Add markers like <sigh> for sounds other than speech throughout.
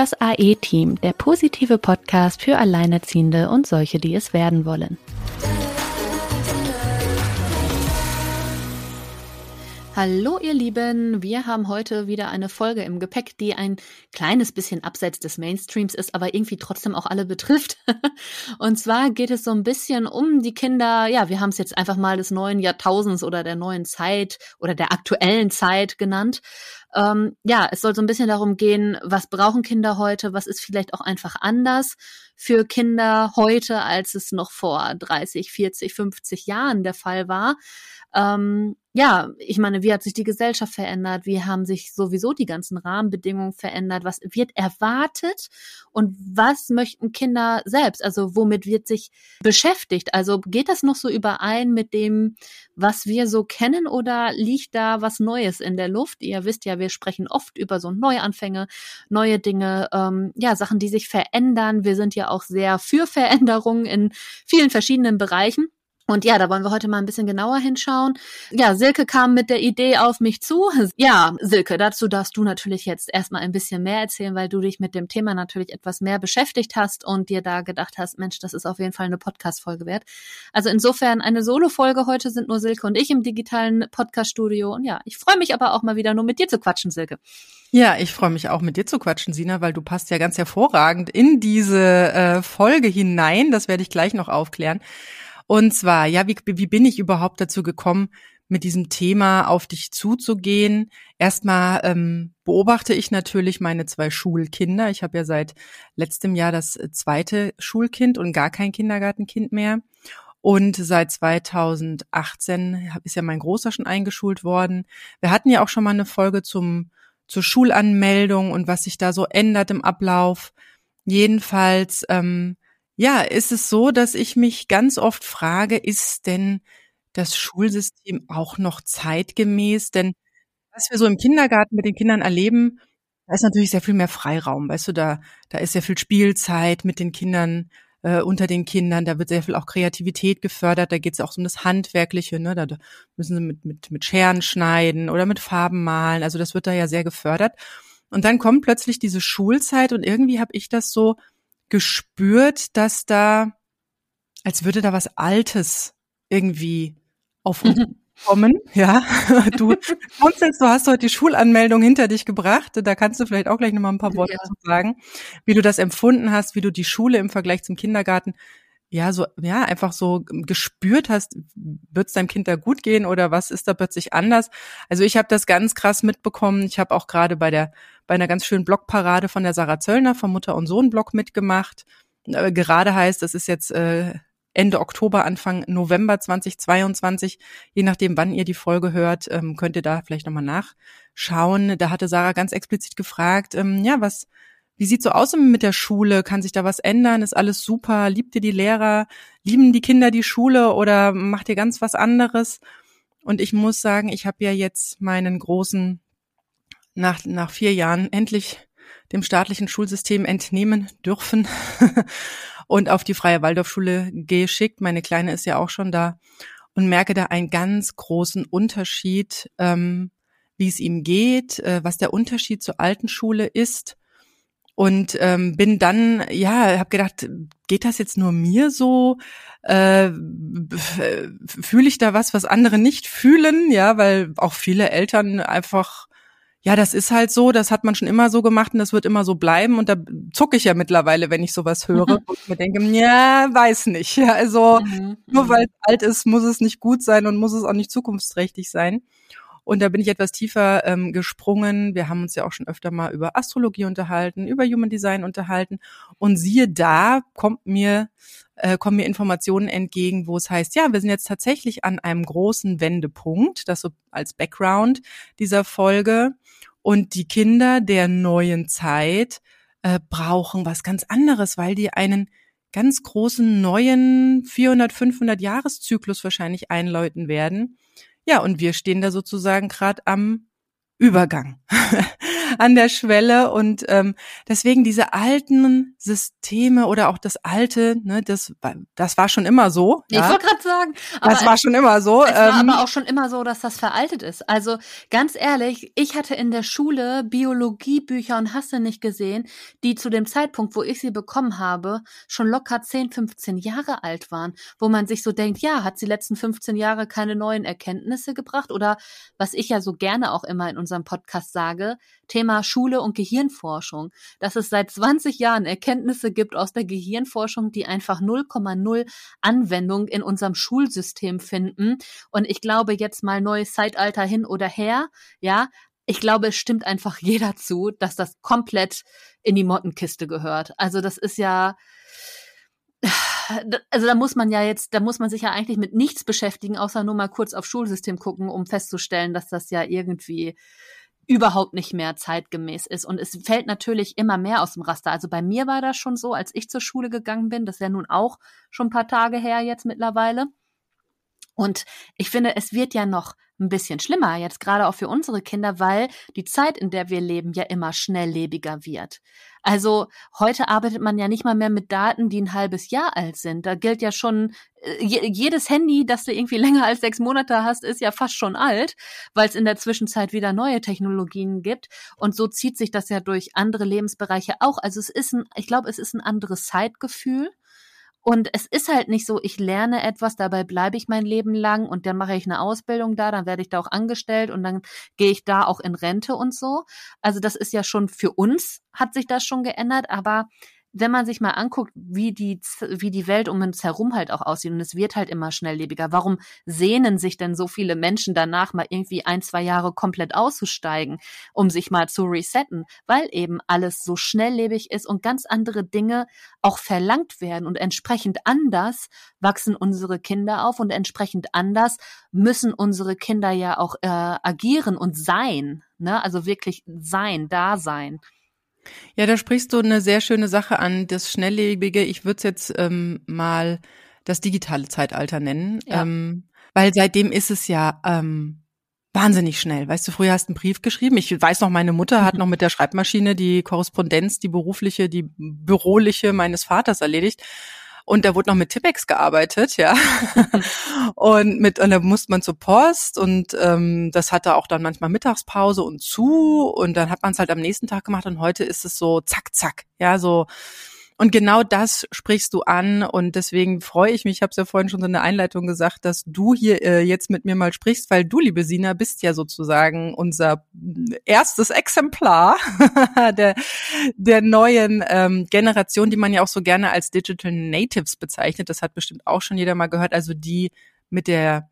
Das AE-Team, der positive Podcast für Alleinerziehende und solche, die es werden wollen. Hallo ihr Lieben, wir haben heute wieder eine Folge im Gepäck, die ein kleines bisschen abseits des Mainstreams ist, aber irgendwie trotzdem auch alle betrifft. <laughs> Und zwar geht es so ein bisschen um die Kinder, ja, wir haben es jetzt einfach mal des neuen Jahrtausends oder der neuen Zeit oder der aktuellen Zeit genannt. Ähm, ja, es soll so ein bisschen darum gehen, was brauchen Kinder heute, was ist vielleicht auch einfach anders für Kinder heute, als es noch vor 30, 40, 50 Jahren der Fall war. Ähm, ja, ich meine, wie hat sich die Gesellschaft verändert? Wie haben sich sowieso die ganzen Rahmenbedingungen verändert? Was wird erwartet? Und was möchten Kinder selbst? Also womit wird sich beschäftigt? Also geht das noch so überein mit dem, was wir so kennen oder liegt da was Neues in der Luft? Ihr wisst ja, wir sprechen oft über so Neuanfänge, neue Dinge, ähm, ja, Sachen, die sich verändern. Wir sind ja auch sehr für Veränderungen in vielen verschiedenen Bereichen. Und ja, da wollen wir heute mal ein bisschen genauer hinschauen. Ja, Silke kam mit der Idee auf mich zu. Ja, Silke, dazu darfst du natürlich jetzt erstmal ein bisschen mehr erzählen, weil du dich mit dem Thema natürlich etwas mehr beschäftigt hast und dir da gedacht hast, Mensch, das ist auf jeden Fall eine Podcast-Folge wert. Also insofern eine Solo-Folge. Heute sind nur Silke und ich im digitalen Podcast-Studio. Und ja, ich freue mich aber auch mal wieder nur mit dir zu quatschen, Silke. Ja, ich freue mich auch mit dir zu quatschen, Sina, weil du passt ja ganz hervorragend in diese äh, Folge hinein. Das werde ich gleich noch aufklären. Und zwar, ja, wie, wie bin ich überhaupt dazu gekommen, mit diesem Thema auf dich zuzugehen? Erstmal ähm, beobachte ich natürlich meine zwei Schulkinder. Ich habe ja seit letztem Jahr das zweite Schulkind und gar kein Kindergartenkind mehr. Und seit 2018 ist ja mein Großer schon eingeschult worden. Wir hatten ja auch schon mal eine Folge zum, zur Schulanmeldung und was sich da so ändert im Ablauf. Jedenfalls ähm, ja, ist es so, dass ich mich ganz oft frage, ist denn das Schulsystem auch noch zeitgemäß? Denn was wir so im Kindergarten mit den Kindern erleben, da ist natürlich sehr viel mehr Freiraum. Weißt du, da, da ist sehr viel Spielzeit mit den Kindern, äh, unter den Kindern, da wird sehr viel auch Kreativität gefördert, da geht es auch um das Handwerkliche, ne? Da müssen sie mit, mit, mit Scheren schneiden oder mit Farben malen. Also das wird da ja sehr gefördert. Und dann kommt plötzlich diese Schulzeit und irgendwie habe ich das so gespürt, dass da, als würde da was Altes irgendwie auf uns mhm. kommen. Ja, <laughs> du du hast heute die Schulanmeldung hinter dich gebracht. Da kannst du vielleicht auch gleich nochmal ein paar Worte ja. zu sagen, wie du das empfunden hast, wie du die Schule im Vergleich zum Kindergarten ja, so, ja, einfach so gespürt hast, wird es deinem Kind da gut gehen oder was ist da plötzlich anders? Also ich habe das ganz krass mitbekommen. Ich habe auch gerade bei der, bei einer ganz schönen Blogparade von der Sarah Zöllner vom Mutter- und Sohn-Blog mitgemacht. Äh, gerade heißt, das ist jetzt äh, Ende Oktober, Anfang November 2022. Je nachdem, wann ihr die Folge hört, ähm, könnt ihr da vielleicht nochmal nachschauen. Da hatte Sarah ganz explizit gefragt, ähm, ja, was, wie sieht's so aus mit der Schule? Kann sich da was ändern? Ist alles super? Liebt ihr die Lehrer? Lieben die Kinder die Schule oder macht ihr ganz was anderes? Und ich muss sagen, ich habe ja jetzt meinen großen nach, nach vier Jahren endlich dem staatlichen Schulsystem entnehmen dürfen <laughs> und auf die Freie Waldorfschule geschickt. Meine Kleine ist ja auch schon da und merke da einen ganz großen Unterschied, ähm, wie es ihm geht, äh, was der Unterschied zur alten Schule ist und ähm, bin dann ja habe gedacht geht das jetzt nur mir so äh, fühle ich da was was andere nicht fühlen ja weil auch viele Eltern einfach ja das ist halt so das hat man schon immer so gemacht und das wird immer so bleiben und da zucke ich ja mittlerweile wenn ich sowas höre mhm. und mir denke ja weiß nicht ja, <laughs> also mhm. nur mhm. weil es alt ist muss es nicht gut sein und muss es auch nicht zukunftsträchtig sein und da bin ich etwas tiefer ähm, gesprungen. Wir haben uns ja auch schon öfter mal über Astrologie unterhalten, über Human Design unterhalten. Und siehe da, kommt mir, äh, kommen mir Informationen entgegen, wo es heißt, ja, wir sind jetzt tatsächlich an einem großen Wendepunkt, das so als Background dieser Folge. Und die Kinder der neuen Zeit äh, brauchen was ganz anderes, weil die einen ganz großen neuen 400, 500 Jahreszyklus wahrscheinlich einläuten werden. Ja, und wir stehen da sozusagen gerade am Übergang. <laughs> an der Schwelle und ähm, deswegen diese alten Systeme oder auch das alte, ne, das das war schon immer so. Ich wollte gerade sagen, das war schon immer so. Es war ähm, aber auch schon immer so, dass das veraltet ist. Also ganz ehrlich, ich hatte in der Schule Biologiebücher und hast du nicht gesehen, die zu dem Zeitpunkt, wo ich sie bekommen habe, schon locker 10, 15 Jahre alt waren, wo man sich so denkt, ja, hat sie letzten 15 Jahre keine neuen Erkenntnisse gebracht oder was ich ja so gerne auch immer in unserem Podcast sage, Thema Schule und Gehirnforschung, dass es seit 20 Jahren Erkenntnisse gibt aus der Gehirnforschung, die einfach 0,0 Anwendung in unserem Schulsystem finden. Und ich glaube jetzt mal neues Zeitalter hin oder her, ja, ich glaube, es stimmt einfach <laughs> jeder zu, dass das komplett in die Mottenkiste gehört. Also das ist ja, <sighs> also da muss man ja jetzt, da muss man sich ja eigentlich mit nichts beschäftigen, außer nur mal kurz auf Schulsystem gucken, um festzustellen, dass das ja irgendwie überhaupt nicht mehr zeitgemäß ist. Und es fällt natürlich immer mehr aus dem Raster. Also bei mir war das schon so, als ich zur Schule gegangen bin. Das ist ja nun auch schon ein paar Tage her jetzt mittlerweile. Und ich finde, es wird ja noch ein bisschen schlimmer, jetzt gerade auch für unsere Kinder, weil die Zeit, in der wir leben, ja immer schnelllebiger wird. Also heute arbeitet man ja nicht mal mehr mit Daten, die ein halbes Jahr alt sind. Da gilt ja schon, äh, jedes Handy, das du irgendwie <laughs> länger als sechs Monate hast, ist ja fast schon alt, weil es in der Zwischenzeit wieder neue Technologien gibt. Und so zieht sich das ja durch andere Lebensbereiche auch. Also es ist ein, ich glaube, es ist ein anderes Zeitgefühl. Und es ist halt nicht so, ich lerne etwas, dabei bleibe ich mein Leben lang und dann mache ich eine Ausbildung da, dann werde ich da auch angestellt und dann gehe ich da auch in Rente und so. Also das ist ja schon für uns hat sich das schon geändert, aber wenn man sich mal anguckt, wie die, wie die Welt um uns herum halt auch aussieht, und es wird halt immer schnelllebiger, warum sehnen sich denn so viele Menschen danach, mal irgendwie ein, zwei Jahre komplett auszusteigen, um sich mal zu resetten? Weil eben alles so schnelllebig ist und ganz andere Dinge auch verlangt werden und entsprechend anders wachsen unsere Kinder auf und entsprechend anders müssen unsere Kinder ja auch äh, agieren und sein, ne? Also wirklich sein, da sein. Ja, da sprichst du eine sehr schöne Sache an, das Schnelllebige. Ich würde es jetzt ähm, mal das digitale Zeitalter nennen, ja. ähm, weil seitdem ist es ja ähm, wahnsinnig schnell. Weißt du, früher hast du einen Brief geschrieben. Ich weiß noch, meine Mutter hat mhm. noch mit der Schreibmaschine die Korrespondenz, die berufliche, die büroliche meines Vaters erledigt. Und da wurde noch mit Tippex gearbeitet, ja. <laughs> <laughs> und mit, und da musste man zur Post und ähm, das hatte auch dann manchmal Mittagspause und zu und dann hat man es halt am nächsten Tag gemacht und heute ist es so zack, zack, ja, so und genau das sprichst du an und deswegen freue ich mich, ich habe es ja vorhin schon so in der Einleitung gesagt, dass du hier äh, jetzt mit mir mal sprichst, weil du, liebe Sina, bist ja sozusagen unser erstes Exemplar <laughs> der, der neuen ähm, Generation, die man ja auch so gerne als Digital Natives bezeichnet. Das hat bestimmt auch schon jeder mal gehört, also die mit der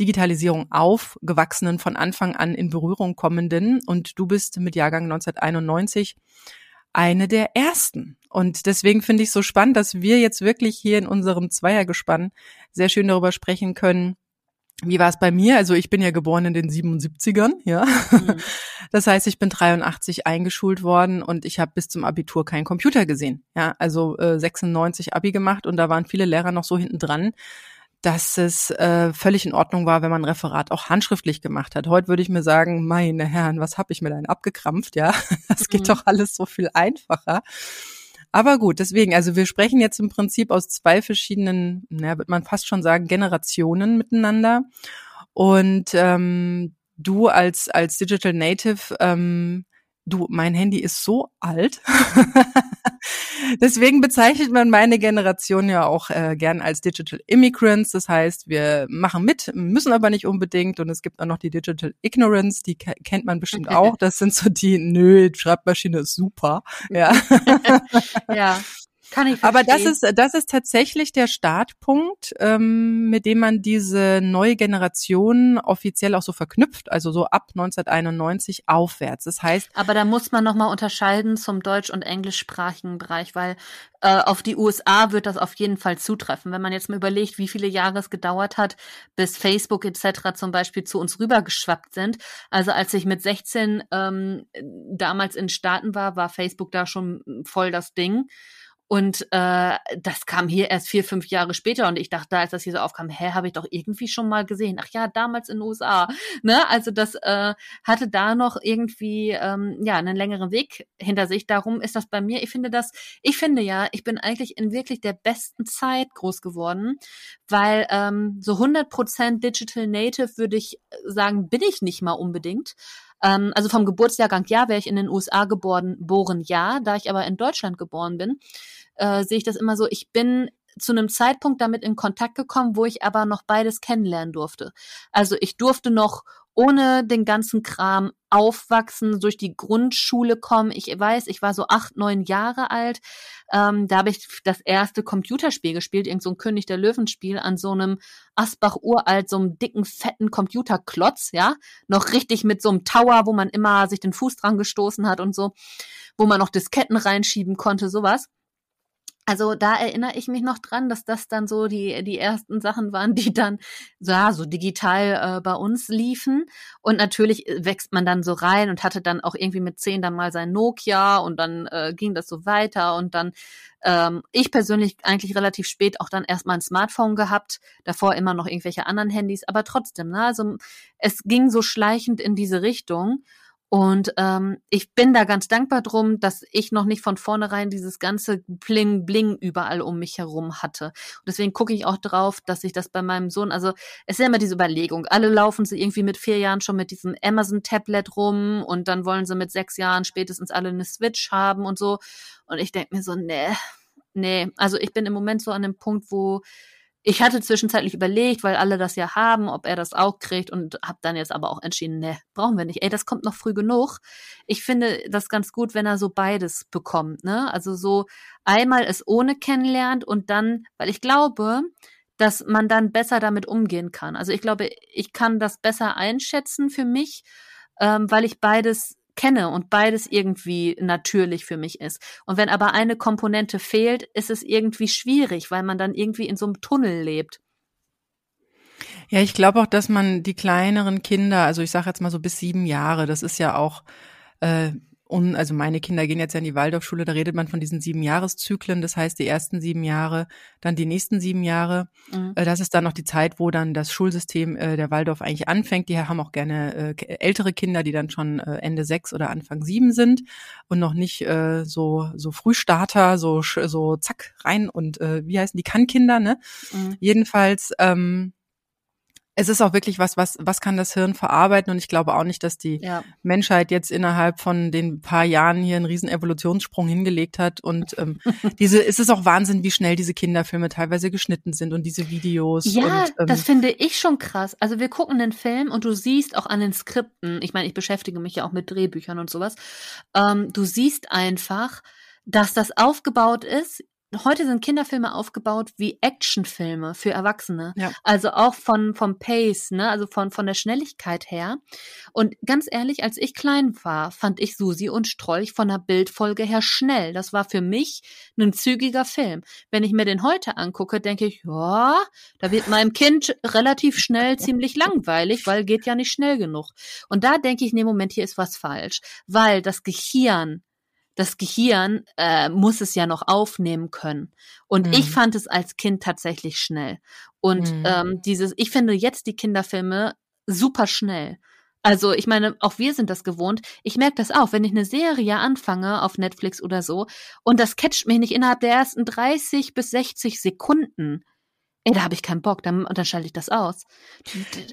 Digitalisierung aufgewachsenen, von Anfang an in Berührung kommenden. Und du bist mit Jahrgang 1991 eine der ersten. Und deswegen finde ich so spannend, dass wir jetzt wirklich hier in unserem Zweiergespann sehr schön darüber sprechen können, wie war es bei mir? Also ich bin ja geboren in den 77ern, ja. Mhm. <laughs> Das heißt, ich bin 83 eingeschult worden und ich habe bis zum Abitur keinen Computer gesehen. Ja, also äh, 96 Abi gemacht und da waren viele Lehrer noch so hinten dran, dass es äh, völlig in Ordnung war, wenn man ein Referat auch handschriftlich gemacht hat. Heute würde ich mir sagen, meine Herren, was habe ich mir denn abgekrampft, ja? <laughs> Das geht mhm. doch alles so viel einfacher. Aber gut, deswegen, also wir sprechen jetzt im Prinzip aus zwei verschiedenen, naja, wird man fast schon sagen, Generationen miteinander. Und ähm, du als als Digital Native ähm, du, mein Handy ist so alt. <laughs> Deswegen bezeichnet man meine Generation ja auch äh, gern als Digital Immigrants. Das heißt, wir machen mit, müssen aber nicht unbedingt. Und es gibt auch noch die Digital Ignorance, die kennt man bestimmt auch. Das sind so die, nö, Schreibmaschine ist super. Ja. <laughs> ja. <laughs> Kann ich verstehen. Aber das ist, das ist tatsächlich der Startpunkt, ähm, mit dem man diese neue Generation offiziell auch so verknüpft, also so ab 1991 aufwärts. Das heißt. Aber da muss man nochmal unterscheiden zum deutsch- und englischsprachigen Bereich, weil äh, auf die USA wird das auf jeden Fall zutreffen. Wenn man jetzt mal überlegt, wie viele Jahre es gedauert hat, bis Facebook etc. zum Beispiel zu uns rübergeschwappt sind. Also als ich mit 16 ähm, damals in Staaten war, war Facebook da schon voll das Ding. Und äh, das kam hier erst vier, fünf Jahre später und ich dachte, als das hier so aufkam, hä, habe ich doch irgendwie schon mal gesehen. Ach ja, damals in den USA. Ne? Also das äh, hatte da noch irgendwie ähm, ja einen längeren Weg hinter sich. Darum ist das bei mir. Ich finde das, ich finde ja, ich bin eigentlich in wirklich der besten Zeit groß geworden, weil ähm, so 100% Digital Native würde ich sagen, bin ich nicht mal unbedingt. Ähm, also vom Geburtsjahrgang ja, wäre ich in den USA geboren, geboren ja. Da ich aber in Deutschland geboren bin, äh, sehe ich das immer so, ich bin zu einem Zeitpunkt damit in Kontakt gekommen, wo ich aber noch beides kennenlernen durfte. Also ich durfte noch ohne den ganzen Kram aufwachsen, durch die Grundschule kommen. Ich weiß, ich war so acht, neun Jahre alt. Ähm, da habe ich das erste Computerspiel gespielt, irgend so ein König der Löwenspiel an so einem Asbach uralt, so einem dicken, fetten Computerklotz, ja. Noch richtig mit so einem Tower, wo man immer sich den Fuß dran gestoßen hat und so, wo man noch Disketten reinschieben konnte, sowas. Also da erinnere ich mich noch dran, dass das dann so die die ersten Sachen waren, die dann ja, so digital äh, bei uns liefen. Und natürlich äh, wächst man dann so rein und hatte dann auch irgendwie mit zehn dann mal sein Nokia und dann äh, ging das so weiter und dann ähm, ich persönlich eigentlich relativ spät auch dann erstmal ein Smartphone gehabt, davor immer noch irgendwelche anderen Handys, aber trotzdem, ne, also es ging so schleichend in diese Richtung. Und ähm, ich bin da ganz dankbar drum, dass ich noch nicht von vornherein dieses ganze Bling Bling überall um mich herum hatte. Und deswegen gucke ich auch drauf, dass ich das bei meinem Sohn, also es ist ja immer diese Überlegung, alle laufen sie irgendwie mit vier Jahren schon mit diesem Amazon-Tablet rum und dann wollen sie mit sechs Jahren spätestens alle eine Switch haben und so. Und ich denke mir so, nee, nee. Also ich bin im Moment so an dem Punkt, wo ich hatte zwischenzeitlich überlegt, weil alle das ja haben, ob er das auch kriegt und habe dann jetzt aber auch entschieden, ne, brauchen wir nicht. Ey, das kommt noch früh genug. Ich finde das ganz gut, wenn er so beides bekommt, ne? Also so einmal es ohne kennenlernt und dann, weil ich glaube, dass man dann besser damit umgehen kann. Also ich glaube, ich kann das besser einschätzen für mich, ähm, weil ich beides kenne und beides irgendwie natürlich für mich ist. Und wenn aber eine Komponente fehlt, ist es irgendwie schwierig, weil man dann irgendwie in so einem Tunnel lebt. Ja, ich glaube auch, dass man die kleineren Kinder, also ich sage jetzt mal so bis sieben Jahre, das ist ja auch äh, und also meine Kinder gehen jetzt ja in die Waldorfschule, da redet man von diesen sieben Jahreszyklen, das heißt die ersten sieben Jahre, dann die nächsten sieben Jahre. Mhm. Äh, das ist dann noch die Zeit, wo dann das Schulsystem äh, der Waldorf eigentlich anfängt. Die haben auch gerne äh, ältere Kinder, die dann schon Ende sechs oder Anfang sieben sind und noch nicht so so Frühstarter, so so zack rein und wie heißen die Kannkinder, ne? Mhm. Jedenfalls ähm, es ist auch wirklich was, was, was kann das Hirn verarbeiten? Und ich glaube auch nicht, dass die ja. Menschheit jetzt innerhalb von den paar Jahren hier einen riesen Evolutionssprung hingelegt hat. Und ähm, <laughs> diese, es ist auch Wahnsinn, wie schnell diese Kinderfilme teilweise geschnitten sind und diese Videos. Ja, und, ähm, das finde ich schon krass. Also wir gucken den Film und du siehst auch an den Skripten, ich meine, ich beschäftige mich ja auch mit Drehbüchern und sowas, ähm, du siehst einfach, dass das aufgebaut ist heute sind Kinderfilme aufgebaut wie Actionfilme für Erwachsene. Ja. Also auch von vom Pace, ne, also von von der Schnelligkeit her. Und ganz ehrlich, als ich klein war, fand ich Susi und Strolch von der Bildfolge her schnell. Das war für mich ein zügiger Film. Wenn ich mir den heute angucke, denke ich, ja, da wird meinem Kind relativ schnell <laughs> ziemlich langweilig, weil geht ja nicht schnell genug. Und da denke ich, nee, Moment, hier ist was falsch, weil das Gehirn das Gehirn äh, muss es ja noch aufnehmen können. Und mhm. ich fand es als Kind tatsächlich schnell. Und mhm. ähm, dieses, ich finde jetzt die Kinderfilme super schnell. Also ich meine, auch wir sind das gewohnt. Ich merke das auch, wenn ich eine Serie anfange auf Netflix oder so und das catcht mich nicht innerhalb der ersten 30 bis 60 Sekunden, ey, da habe ich keinen Bock, dann, dann schalte ich das aus.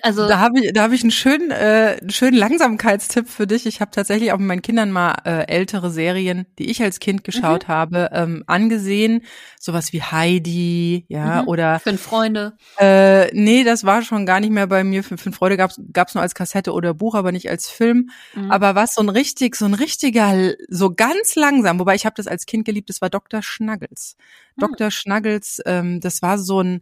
Also da habe ich, da habe ich einen schönen, äh, einen schönen Langsamkeitstipp für dich. Ich habe tatsächlich auch mit meinen Kindern mal äh, ältere Serien, die ich als Kind geschaut mhm. habe, ähm, angesehen, sowas wie Heidi, ja mhm. oder Fünf Freunde. Äh, nee, das war schon gar nicht mehr bei mir. Fünf, Fünf Freunde gab's gab's nur als Kassette oder Buch, aber nicht als Film. Mhm. Aber was so ein richtig, so ein richtiger, so ganz langsam. Wobei ich habe das als Kind geliebt. Das war Dr. Schnuggles. Mhm. Dr. Schnuggles, ähm, das war so ein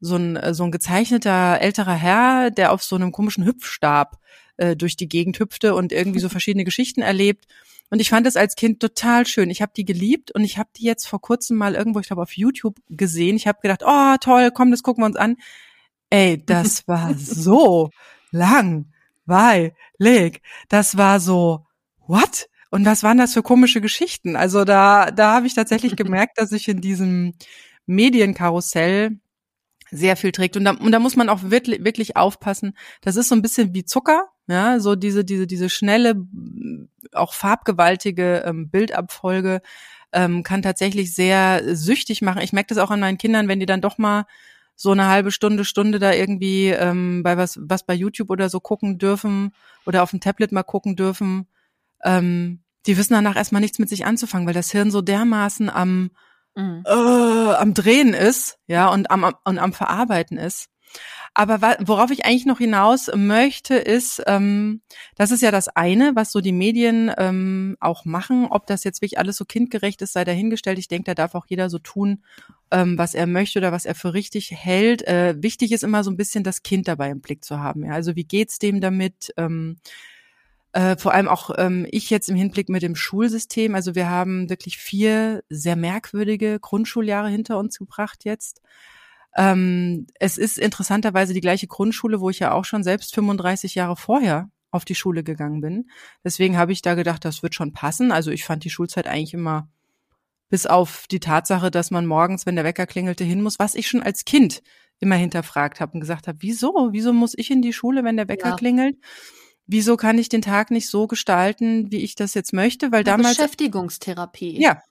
so ein, äh, so ein gezeichneter älterer Herr, der auf so einem komischen Hüpfstab äh, durch die Gegend hüpfte und irgendwie so <laughs> verschiedene Geschichten erlebt. Und ich fand das als Kind total schön. Ich habe die geliebt und ich habe die jetzt vor kurzem mal irgendwo, ich glaube, auf YouTube gesehen. Ich habe gedacht, oh toll, komm, das gucken wir uns an. Ey, das <laughs> war so langweilig. Das war so, what? Und was waren das für komische Geschichten? Also da, da habe ich tatsächlich <laughs> gemerkt, dass ich in diesem Medienkarussell sehr viel trägt. Und da, und da muss man auch wirklich, wirklich aufpassen. Das ist so ein bisschen wie Zucker, ja, so diese, diese, diese schnelle, auch farbgewaltige ähm, Bildabfolge ähm, kann tatsächlich sehr süchtig machen. Ich merke das auch an meinen Kindern, wenn die dann doch mal so eine halbe Stunde, Stunde da irgendwie ähm, bei was, was bei YouTube oder so gucken dürfen oder auf dem Tablet mal gucken dürfen, ähm, die wissen danach erstmal nichts mit sich anzufangen, weil das Hirn so dermaßen am mhm. äh, am Drehen ist, ja, und am, und am Verarbeiten ist. Aber worauf ich eigentlich noch hinaus möchte, ist, ähm, das ist ja das eine, was so die Medien ähm, auch machen. Ob das jetzt wirklich alles so kindgerecht ist, sei dahingestellt. Ich denke, da darf auch jeder so tun, ähm, was er möchte oder was er für richtig hält. Äh, wichtig ist immer so ein bisschen das Kind dabei im Blick zu haben. Ja? Also wie geht's dem damit? Ähm, äh, vor allem auch ähm, ich jetzt im Hinblick mit dem Schulsystem. Also wir haben wirklich vier sehr merkwürdige Grundschuljahre hinter uns gebracht jetzt. Ähm, es ist interessanterweise die gleiche Grundschule, wo ich ja auch schon selbst 35 Jahre vorher auf die Schule gegangen bin. Deswegen habe ich da gedacht, das wird schon passen. Also ich fand die Schulzeit eigentlich immer bis auf die Tatsache, dass man morgens, wenn der Wecker klingelte, hin muss, was ich schon als Kind immer hinterfragt habe und gesagt habe, wieso? Wieso muss ich in die Schule, wenn der Wecker ja. klingelt? Wieso kann ich den Tag nicht so gestalten, wie ich das jetzt möchte? Weil damals Beschäftigungstherapie. Ja.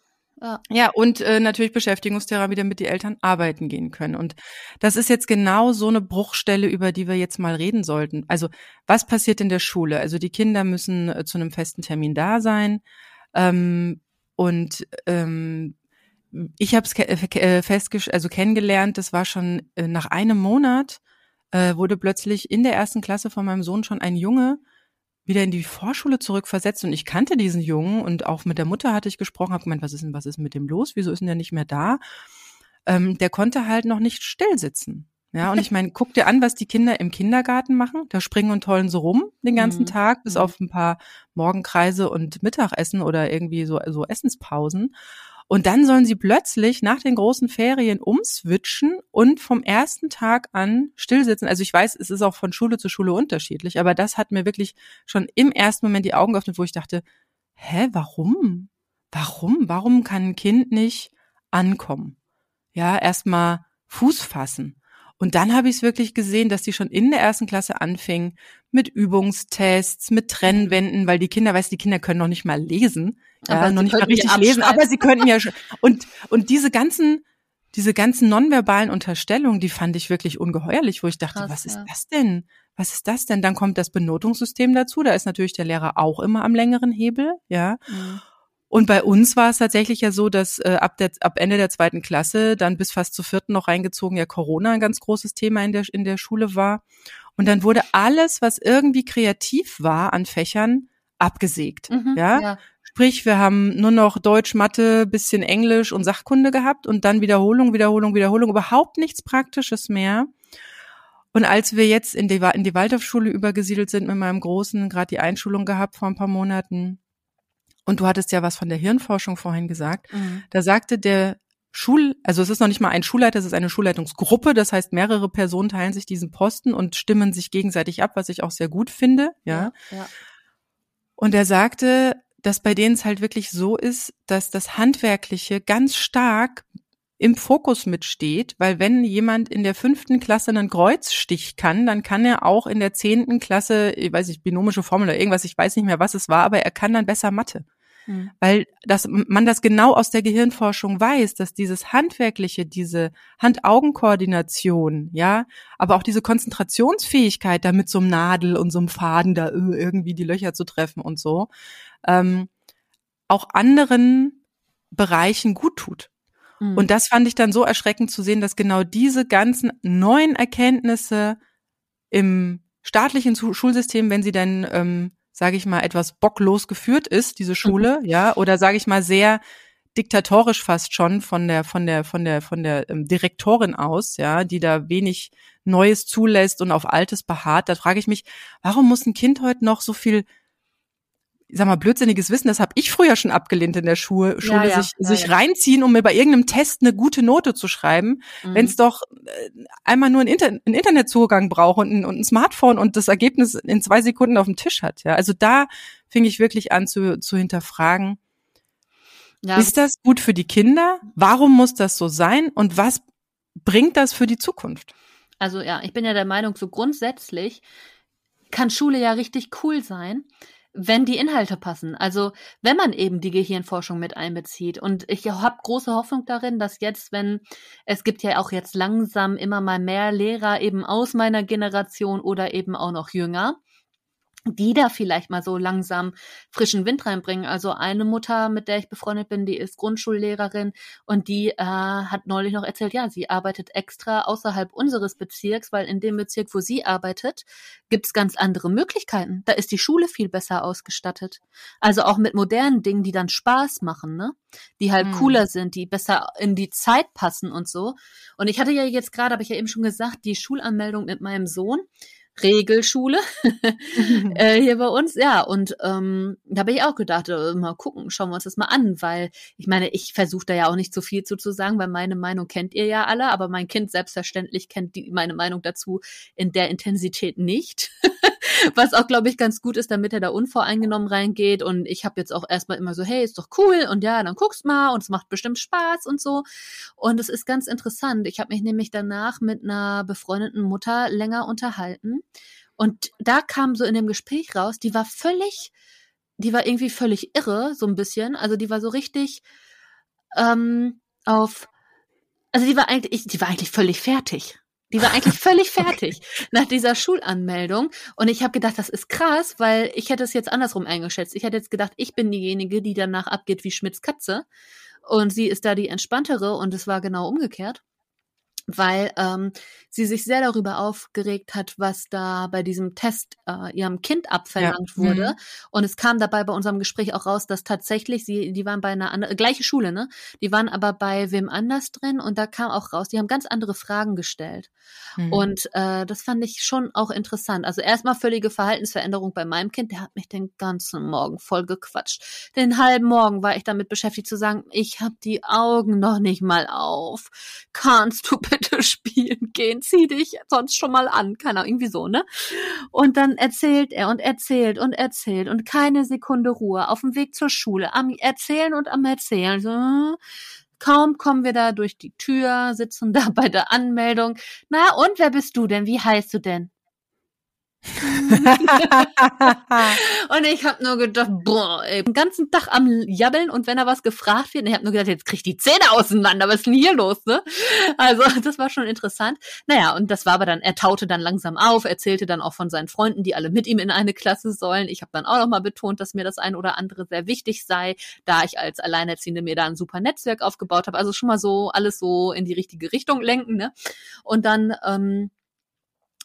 Ja. ja, und äh, natürlich Beschäftigungstherapie, damit die Eltern arbeiten gehen können. Und das ist jetzt genau so eine Bruchstelle, über die wir jetzt mal reden sollten. Also was passiert in der Schule? Also die Kinder müssen äh, zu einem festen Termin da sein. Ähm, und ähm, ich habe es äh, festgesch also kennengelernt, das war schon äh, nach einem Monat äh, wurde plötzlich in der ersten Klasse von meinem Sohn schon ein Junge wieder in die Vorschule zurückversetzt und ich kannte diesen Jungen und auch mit der Mutter hatte ich gesprochen, habe gemeint, was ist denn, was ist mit dem los? Wieso ist denn der nicht mehr da? Ähm, der konnte halt noch nicht still sitzen. Ja, und ich meine, guck dir an, was die Kinder im Kindergarten machen. Da springen und tollen so rum den ganzen mhm. Tag, bis mhm. auf ein paar Morgenkreise und Mittagessen oder irgendwie so, so Essenspausen. Und dann sollen sie plötzlich nach den großen Ferien umswitchen und vom ersten Tag an stillsitzen. Also ich weiß, es ist auch von Schule zu Schule unterschiedlich, aber das hat mir wirklich schon im ersten Moment die Augen geöffnet, wo ich dachte, hä, warum? Warum? Warum kann ein Kind nicht ankommen? Ja, erstmal Fuß fassen. Und dann habe ich es wirklich gesehen, dass die schon in der ersten Klasse anfingen mit Übungstests, mit Trennwänden, weil die Kinder, weißt die Kinder können noch nicht mal lesen, ja, noch nicht mal richtig lesen, aber sie könnten ja schon. Und, und diese ganzen, diese ganzen nonverbalen Unterstellungen, die fand ich wirklich ungeheuerlich, wo ich dachte, Krass, was ist ja. das denn? Was ist das denn? Dann kommt das Benotungssystem dazu, da ist natürlich der Lehrer auch immer am längeren Hebel, ja. Mhm. Und bei uns war es tatsächlich ja so, dass äh, ab, der, ab Ende der zweiten Klasse dann bis fast zur vierten noch reingezogen ja Corona ein ganz großes Thema in der, in der Schule war. Und dann wurde alles, was irgendwie kreativ war an Fächern, abgesägt. Mhm, ja? ja? Sprich, wir haben nur noch Deutsch, Mathe, bisschen Englisch und Sachkunde gehabt und dann Wiederholung, Wiederholung, Wiederholung, überhaupt nichts Praktisches mehr. Und als wir jetzt in die, in die Waldorfschule übergesiedelt sind mit meinem Großen, gerade die Einschulung gehabt vor ein paar Monaten, und du hattest ja was von der Hirnforschung vorhin gesagt. Mhm. Da sagte der Schul, also es ist noch nicht mal ein Schulleiter, es ist eine Schulleitungsgruppe. Das heißt, mehrere Personen teilen sich diesen Posten und stimmen sich gegenseitig ab, was ich auch sehr gut finde. Ja. ja, ja. Und er sagte, dass bei denen es halt wirklich so ist, dass das Handwerkliche ganz stark im Fokus mitsteht, weil wenn jemand in der fünften Klasse einen Kreuzstich kann, dann kann er auch in der zehnten Klasse, ich weiß nicht, binomische Formel oder irgendwas, ich weiß nicht mehr, was es war, aber er kann dann besser Mathe. Mhm. Weil das, man das genau aus der Gehirnforschung weiß, dass dieses Handwerkliche, diese Hand-Augen-Koordination, ja, aber auch diese Konzentrationsfähigkeit, da mit so einem Nadel und so einem Faden da äh, irgendwie die Löcher zu treffen und so, ähm, auch anderen Bereichen gut tut. Mhm. Und das fand ich dann so erschreckend zu sehen, dass genau diese ganzen neuen Erkenntnisse im staatlichen Schulsystem, wenn sie dann, ähm, sage ich mal, etwas bocklos geführt ist, diese Schule, mhm. ja, oder sage ich mal sehr diktatorisch fast schon von der von der von der von der ähm, Direktorin aus, ja, die da wenig Neues zulässt und auf Altes beharrt. Da frage ich mich, warum muss ein Kind heute noch so viel ich sag mal, blödsinniges Wissen, das habe ich früher schon abgelehnt in der Schule, Schule ja, sich, ja, sich ja. reinziehen, um mir bei irgendeinem Test eine gute Note zu schreiben, Mhm. wenn es doch äh, einmal nur einen, Inter einen Internetzugang braucht und ein, und ein Smartphone und das Ergebnis in zwei Sekunden auf dem Tisch hat. Ja, also da fing ich wirklich an zu, zu hinterfragen, ist das gut für die Kinder? Warum muss das so sein? Und was bringt das für die Zukunft? Also ja, ich bin ja der Meinung, so grundsätzlich kann Schule ja richtig cool sein, wenn die Inhalte passen. Also wenn man eben die Gehirnforschung mit einbezieht. Und ich habe große Hoffnung darin, dass jetzt, wenn es gibt ja auch jetzt langsam immer mal mehr Lehrer eben aus meiner Generation oder eben auch noch jünger, die da vielleicht mal so langsam frischen Wind reinbringen. Also eine Mutter, mit der ich befreundet bin, die ist Grundschullehrerin und die äh, hat neulich noch erzählt, ja, sie arbeitet extra außerhalb unseres Bezirks, weil in dem Bezirk, wo sie arbeitet, gibt's ganz andere Möglichkeiten. Da ist die Schule viel besser ausgestattet. Also auch mit modernen Dingen, die dann Spaß machen, ne? Die halt Hm. cooler sind, die besser in die Zeit passen und so. Und ich hatte ja jetzt gerade, habe ich ja eben schon gesagt, die Schulanmeldung mit meinem Sohn. Regelschule <laughs> äh, hier bei uns, ja. Und ähm, da habe ich auch gedacht, äh, mal gucken, schauen wir uns das mal an, weil ich meine, ich versuche da ja auch nicht so viel zu, zu sagen, weil meine Meinung kennt ihr ja alle, aber mein Kind selbstverständlich kennt die, meine Meinung dazu in der Intensität nicht. <laughs> Was auch, glaube ich, ganz gut ist, damit er da unvoreingenommen reingeht. Und ich habe jetzt auch erstmal immer so, hey, ist doch cool und ja, dann guckst mal und es macht bestimmt Spaß und so. Und es ist ganz interessant. Ich habe mich nämlich danach mit einer befreundeten Mutter länger unterhalten. Und da kam so in dem Gespräch raus, die war völlig, die war irgendwie völlig irre, so ein bisschen. Also die war so richtig ähm, auf, also die war eigentlich, die war eigentlich völlig fertig. Die war eigentlich <laughs> völlig fertig nach dieser Schulanmeldung. Und ich habe gedacht, das ist krass, weil ich hätte es jetzt andersrum eingeschätzt. Ich hätte jetzt gedacht, ich bin diejenige, die danach abgeht wie Schmidts Katze. Und sie ist da die entspanntere und es war genau umgekehrt weil ähm, sie sich sehr darüber aufgeregt hat, was da bei diesem Test äh, ihrem Kind abverlangt Ja. wurde. Mhm. Und es kam dabei bei unserem Gespräch auch raus, dass tatsächlich sie, die waren bei einer anderen, gleiche Schule, ne? Die waren aber bei wem anders drin und da kam auch raus, die haben ganz andere Fragen gestellt. Mhm. Und äh, das fand ich schon auch interessant. Also erstmal völlige Verhaltensveränderung bei meinem Kind. Der hat mich den ganzen Morgen voll gequatscht. Den halben Morgen war ich damit beschäftigt zu sagen, ich habe die Augen noch nicht mal auf. Kannst du bitte <laughs> spielen gehen? Zieh dich sonst schon mal an. Keine Ahnung, irgendwie so, ne? Und dann erzählt er und erzählt und erzählt und keine Sekunde Ruhe auf dem Weg zur Schule. Am Erzählen und am Erzählen. So, Kaum kommen wir da durch die Tür, sitzen <laughs> da bei der Anmeldung. Na, und wer bist du denn? Wie heißt du denn? <laughs> Und ich habe nur gedacht, boah, ey, den ganzen Tag am Jabbeln und wenn er was gefragt wird, ich habe nur gedacht, jetzt krieg ich die Zähne auseinander, was ist denn hier los, ne? Also, <laughs> das war schon interessant. Naja, und das war aber dann, er taute dann langsam auf, erzählte dann auch von seinen Freunden, die alle mit ihm in eine Klasse sollen. Ich habe dann auch nochmal betont, dass mir das ein oder andere sehr wichtig sei, da ich als Alleinerziehende mir da ein super Netzwerk aufgebaut habe. Also schon mal so alles so in die richtige Richtung lenken, ne? Und dann, ähm,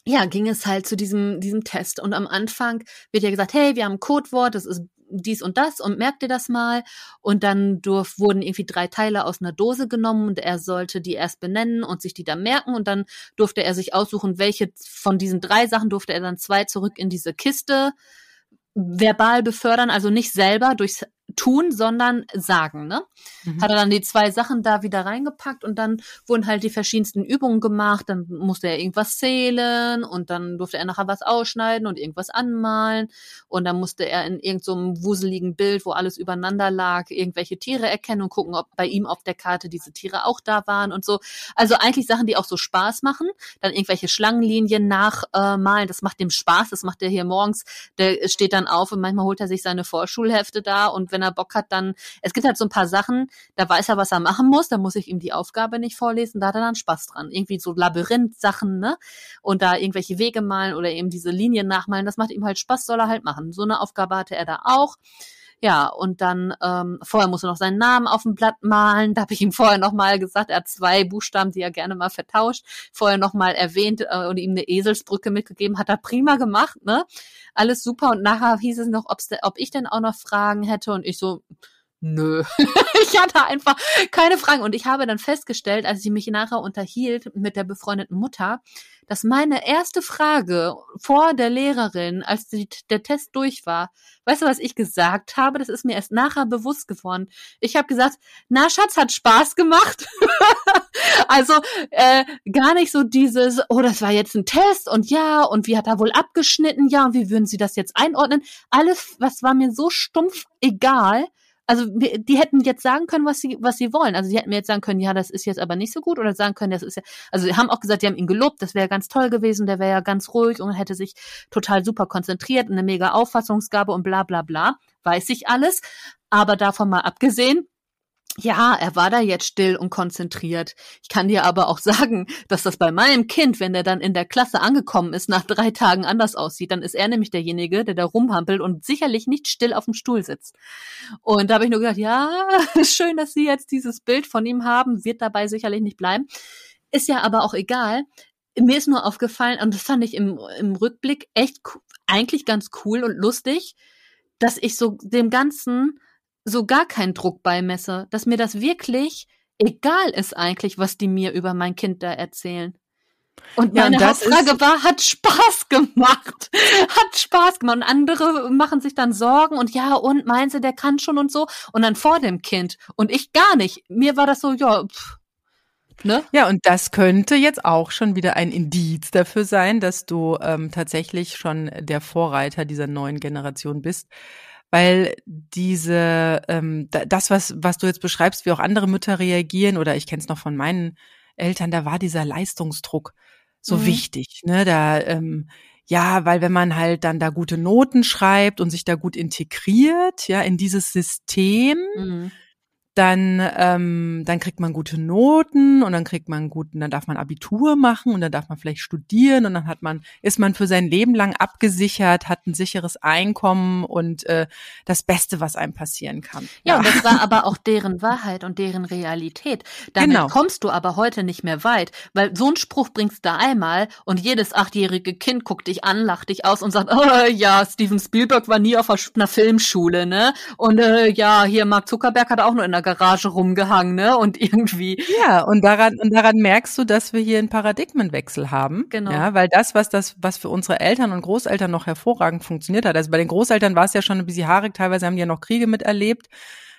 ja, ging es halt zu diesem, diesem Test. Und am Anfang wird ja gesagt, hey, wir haben ein Codewort, das ist dies und das und merkt ihr das mal. Und dann durf, wurden irgendwie drei Teile aus einer Dose genommen und er sollte die erst benennen und sich die dann merken. Und dann durfte er sich aussuchen, welche von diesen drei Sachen durfte er dann zwei zurück in diese Kiste verbal befördern, also nicht selber durchs tun, sondern sagen, ne? Mhm. Hat er dann die zwei Sachen da wieder reingepackt und dann wurden halt die verschiedensten Übungen gemacht, dann musste er irgendwas zählen und dann durfte er nachher was ausschneiden und irgendwas anmalen. Und dann musste er in irgendeinem so wuseligen Bild, wo alles übereinander lag, irgendwelche Tiere erkennen und gucken, ob bei ihm auf der Karte diese Tiere auch da waren und so. Also eigentlich Sachen, die auch so Spaß machen, dann irgendwelche Schlangenlinien nachmalen, das macht dem Spaß, das macht er hier morgens, der steht dann auf und manchmal holt er sich seine Vorschulhefte da. Und wenn er Bock hat, dann, es gibt halt so ein paar Sachen, da weiß er, was er machen muss, da muss ich ihm die Aufgabe nicht vorlesen, da hat er dann Spaß dran. Irgendwie so Labyrinth-Sachen, ne? Und da irgendwelche Wege malen oder eben diese Linien nachmalen, das macht ihm halt Spaß, soll er halt machen. So eine Aufgabe hatte er da auch. Ja, und dann ähm, vorher muss er noch seinen Namen auf dem Blatt malen. Da habe ich ihm vorher noch mal gesagt, er hat zwei Buchstaben, die er gerne mal vertauscht. Vorher noch mal erwähnt äh, und ihm eine Eselsbrücke mitgegeben. Hat er prima gemacht, ne? Alles super. Und nachher hieß es noch, ob's de, ob ich denn auch noch Fragen hätte. Und ich so, nö. <laughs> ich hatte einfach keine Fragen. Und ich habe dann festgestellt, als ich mich nachher unterhielt mit der befreundeten Mutter, dass meine erste Frage vor der Lehrerin, als die, der Test durch war, weißt du, was ich gesagt habe? Das ist mir erst nachher bewusst geworden. Ich habe gesagt, na Schatz, hat Spaß gemacht. <laughs> also äh, gar nicht so dieses, oh, das war jetzt ein Test und ja, und wie hat er wohl abgeschnitten? Ja, und wie würden Sie das jetzt einordnen? Alles, was war mir so stumpf egal also die hätten jetzt sagen können, was sie, was sie wollen. Also sie hätten mir jetzt sagen können, ja, das ist jetzt aber nicht so gut oder sagen können, das ist ja, also sie haben auch gesagt, die haben ihn gelobt, das wäre ganz toll gewesen, der wäre ja ganz ruhig und hätte sich total super konzentriert, eine mega Auffassungsgabe und bla bla bla. Weiß ich alles. Aber davon mal abgesehen, ja, er war da jetzt still und konzentriert. Ich kann dir aber auch <laughs> sagen, dass das bei meinem Kind, wenn er dann in der Klasse angekommen ist, nach drei Tagen anders aussieht. Dann ist er nämlich derjenige, der da rumhampelt und sicherlich nicht still auf dem Stuhl sitzt. Und da habe ich nur gedacht, ja, <laughs> schön, dass Sie jetzt dieses Bild von ihm haben, wird dabei sicherlich nicht bleiben. Ist ja aber auch egal. Mir ist nur aufgefallen, und das fand ich im, im Rückblick echt eigentlich ganz cool und lustig, dass ich so dem Ganzen so gar keinen Druck beimesse, dass mir das wirklich egal ist eigentlich, was die mir über mein Kind da erzählen. Und meine ja, Hauptfrage war, hat Spaß gemacht. <laughs> Hat Spaß gemacht. Und andere machen sich dann Sorgen und ja, und meinen sie, der kann schon und so. Und dann vor dem Kind. Und ich gar nicht. Mir war das so, ja, pff, Ne? Ja, und das könnte jetzt auch schon wieder ein Indiz dafür sein, dass du ähm, tatsächlich schon der Vorreiter dieser neuen Generation bist weil diese ähm, das was was du jetzt beschreibst, wie auch andere Mütter reagieren oder ich kenne es noch von meinen Eltern, da war dieser Leistungsdruck so mhm. wichtig, ne? Da ähm, ja, weil wenn man halt dann da gute Noten schreibt und sich da gut integriert, ja, in dieses System, mhm dann, ähm, dann kriegt man gute Noten und dann kriegt man guten, dann darf man Abitur machen und dann darf man vielleicht studieren und dann hat man, ist man für sein Leben lang abgesichert, hat ein sicheres Einkommen und äh, das Beste, was einem passieren kann. Ja, ja. und das war <laughs> aber auch deren Wahrheit und deren Realität. Damit genau. kommst du aber heute nicht mehr weit, weil so ein Spruch bringst du einmal und jedes achtjährige Kind guckt dich an, lacht dich aus und sagt, oh, ja, Steven Spielberg war nie auf einer Filmschule, ne? Und äh, ja, hier Mark Zuckerberg hat auch nur in der Garage rumgehangen, ne? Und irgendwie. Ja, und daran, und daran merkst du, dass wir hier einen Paradigmenwechsel haben. Genau. Ja, weil das, was das, was für unsere Eltern und Großeltern noch hervorragend funktioniert hat, also bei den Großeltern war es ja schon ein bisschen haarig, teilweise haben die ja noch Kriege miterlebt.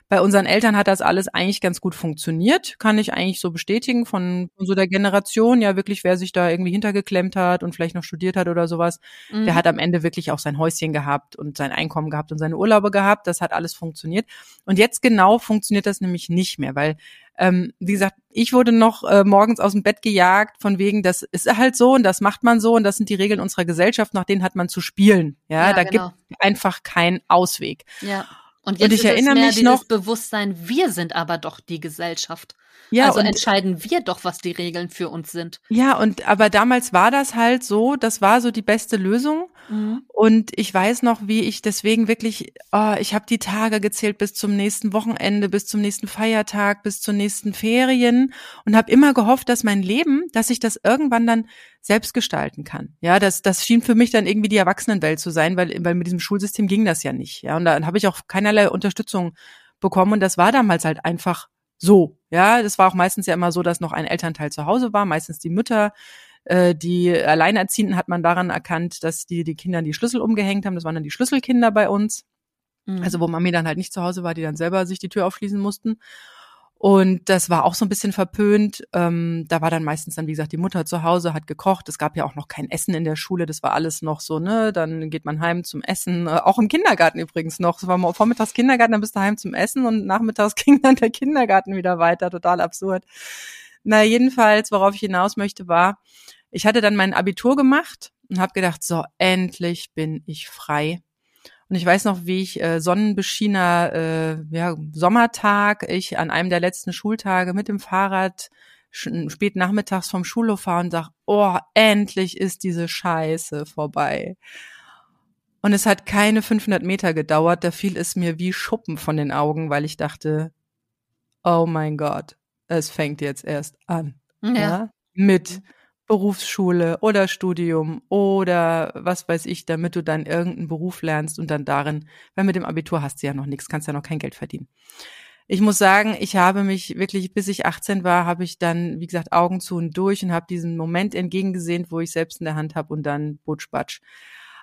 Bei unseren Eltern hat das alles eigentlich ganz gut funktioniert, kann ich eigentlich so bestätigen von, von so der Generation. Ja, wirklich, wer sich da irgendwie hintergeklemmt hat und vielleicht noch studiert hat oder sowas, mhm. der hat am Ende wirklich auch sein Häuschen gehabt und sein Einkommen gehabt und seine Urlaube gehabt. Das hat alles funktioniert. Und jetzt genau funktioniert das nämlich nicht mehr, weil ähm, wie gesagt, ich wurde noch äh, morgens aus dem Bett gejagt, von wegen, das ist halt so und das macht man so und das sind die Regeln unserer Gesellschaft, nach denen hat man zu spielen. Ja, ja da genau. gibt einfach keinen Ausweg. Ja. Und jetzt und ich ist erinnere es mehr mich noch Bewusstsein, wir sind aber doch die Gesellschaft. Ja, also entscheiden wir doch, was die Regeln für uns sind. Ja, und aber damals war das halt so, das war so die beste Lösung. Mhm. Und ich weiß noch, wie ich deswegen wirklich, oh, ich habe die Tage gezählt bis zum nächsten Wochenende, bis zum nächsten Feiertag, bis zur nächsten Ferien und habe immer gehofft, dass mein Leben, dass ich das irgendwann dann selbst gestalten kann. Ja, das, das schien für mich dann irgendwie die Erwachsenenwelt zu sein, weil, weil mit diesem Schulsystem ging das ja nicht. Ja, und da habe ich auch keinerlei Unterstützung bekommen und das war damals halt einfach so. Ja, das war auch meistens ja immer so, dass noch ein Elternteil zu Hause war, meistens die Mütter. Äh, die Alleinerziehenden hat man daran erkannt, dass die die Kinder die Schlüssel umgehängt haben. Das waren dann die Schlüsselkinder bei uns. Mhm. Also wo Mami dann halt nicht zu Hause war, die dann selber sich die Tür aufschließen mussten. Und das war auch so ein bisschen verpönt. Ähm, da war dann meistens dann, wie gesagt, die Mutter zu Hause, hat gekocht. Es gab ja auch noch kein Essen in der Schule. Das war alles noch so, ne? Dann geht man heim zum Essen. Äh, auch im Kindergarten übrigens noch. Es war vormittags Kindergarten, dann bist du heim zum Essen und nachmittags <laughs> ging dann der Kindergarten wieder weiter. Total absurd. Na, jedenfalls, worauf ich hinaus möchte, war, ich hatte dann mein Abitur gemacht und habe gedacht, so, endlich bin ich frei. Und ich weiß noch, wie ich äh, sonnenbeschiener äh, ja, Sommertag, ich an einem der letzten Schultage mit dem Fahrrad spät nachmittags vom Schulhof fahre und sag, oh, endlich ist diese Scheiße vorbei. Und es hat keine 500 Meter gedauert, da fiel es mir wie Schuppen von den Augen, weil ich dachte, oh mein Gott, es fängt jetzt erst an. Ja. ja? Mit Berufsschule oder Studium oder was weiß ich, damit du dann irgendeinen Beruf lernst und dann darin, weil mit dem Abitur hast du ja noch nichts, kannst ja noch kein Geld verdienen. ich muss sagen, ich habe mich wirklich, bis ich 18 war, habe ich dann, wie gesagt, Augen zu und durch und habe diesen Moment entgegengesehen, wo ich selbst in der Hand habe und dann Butschbatsch.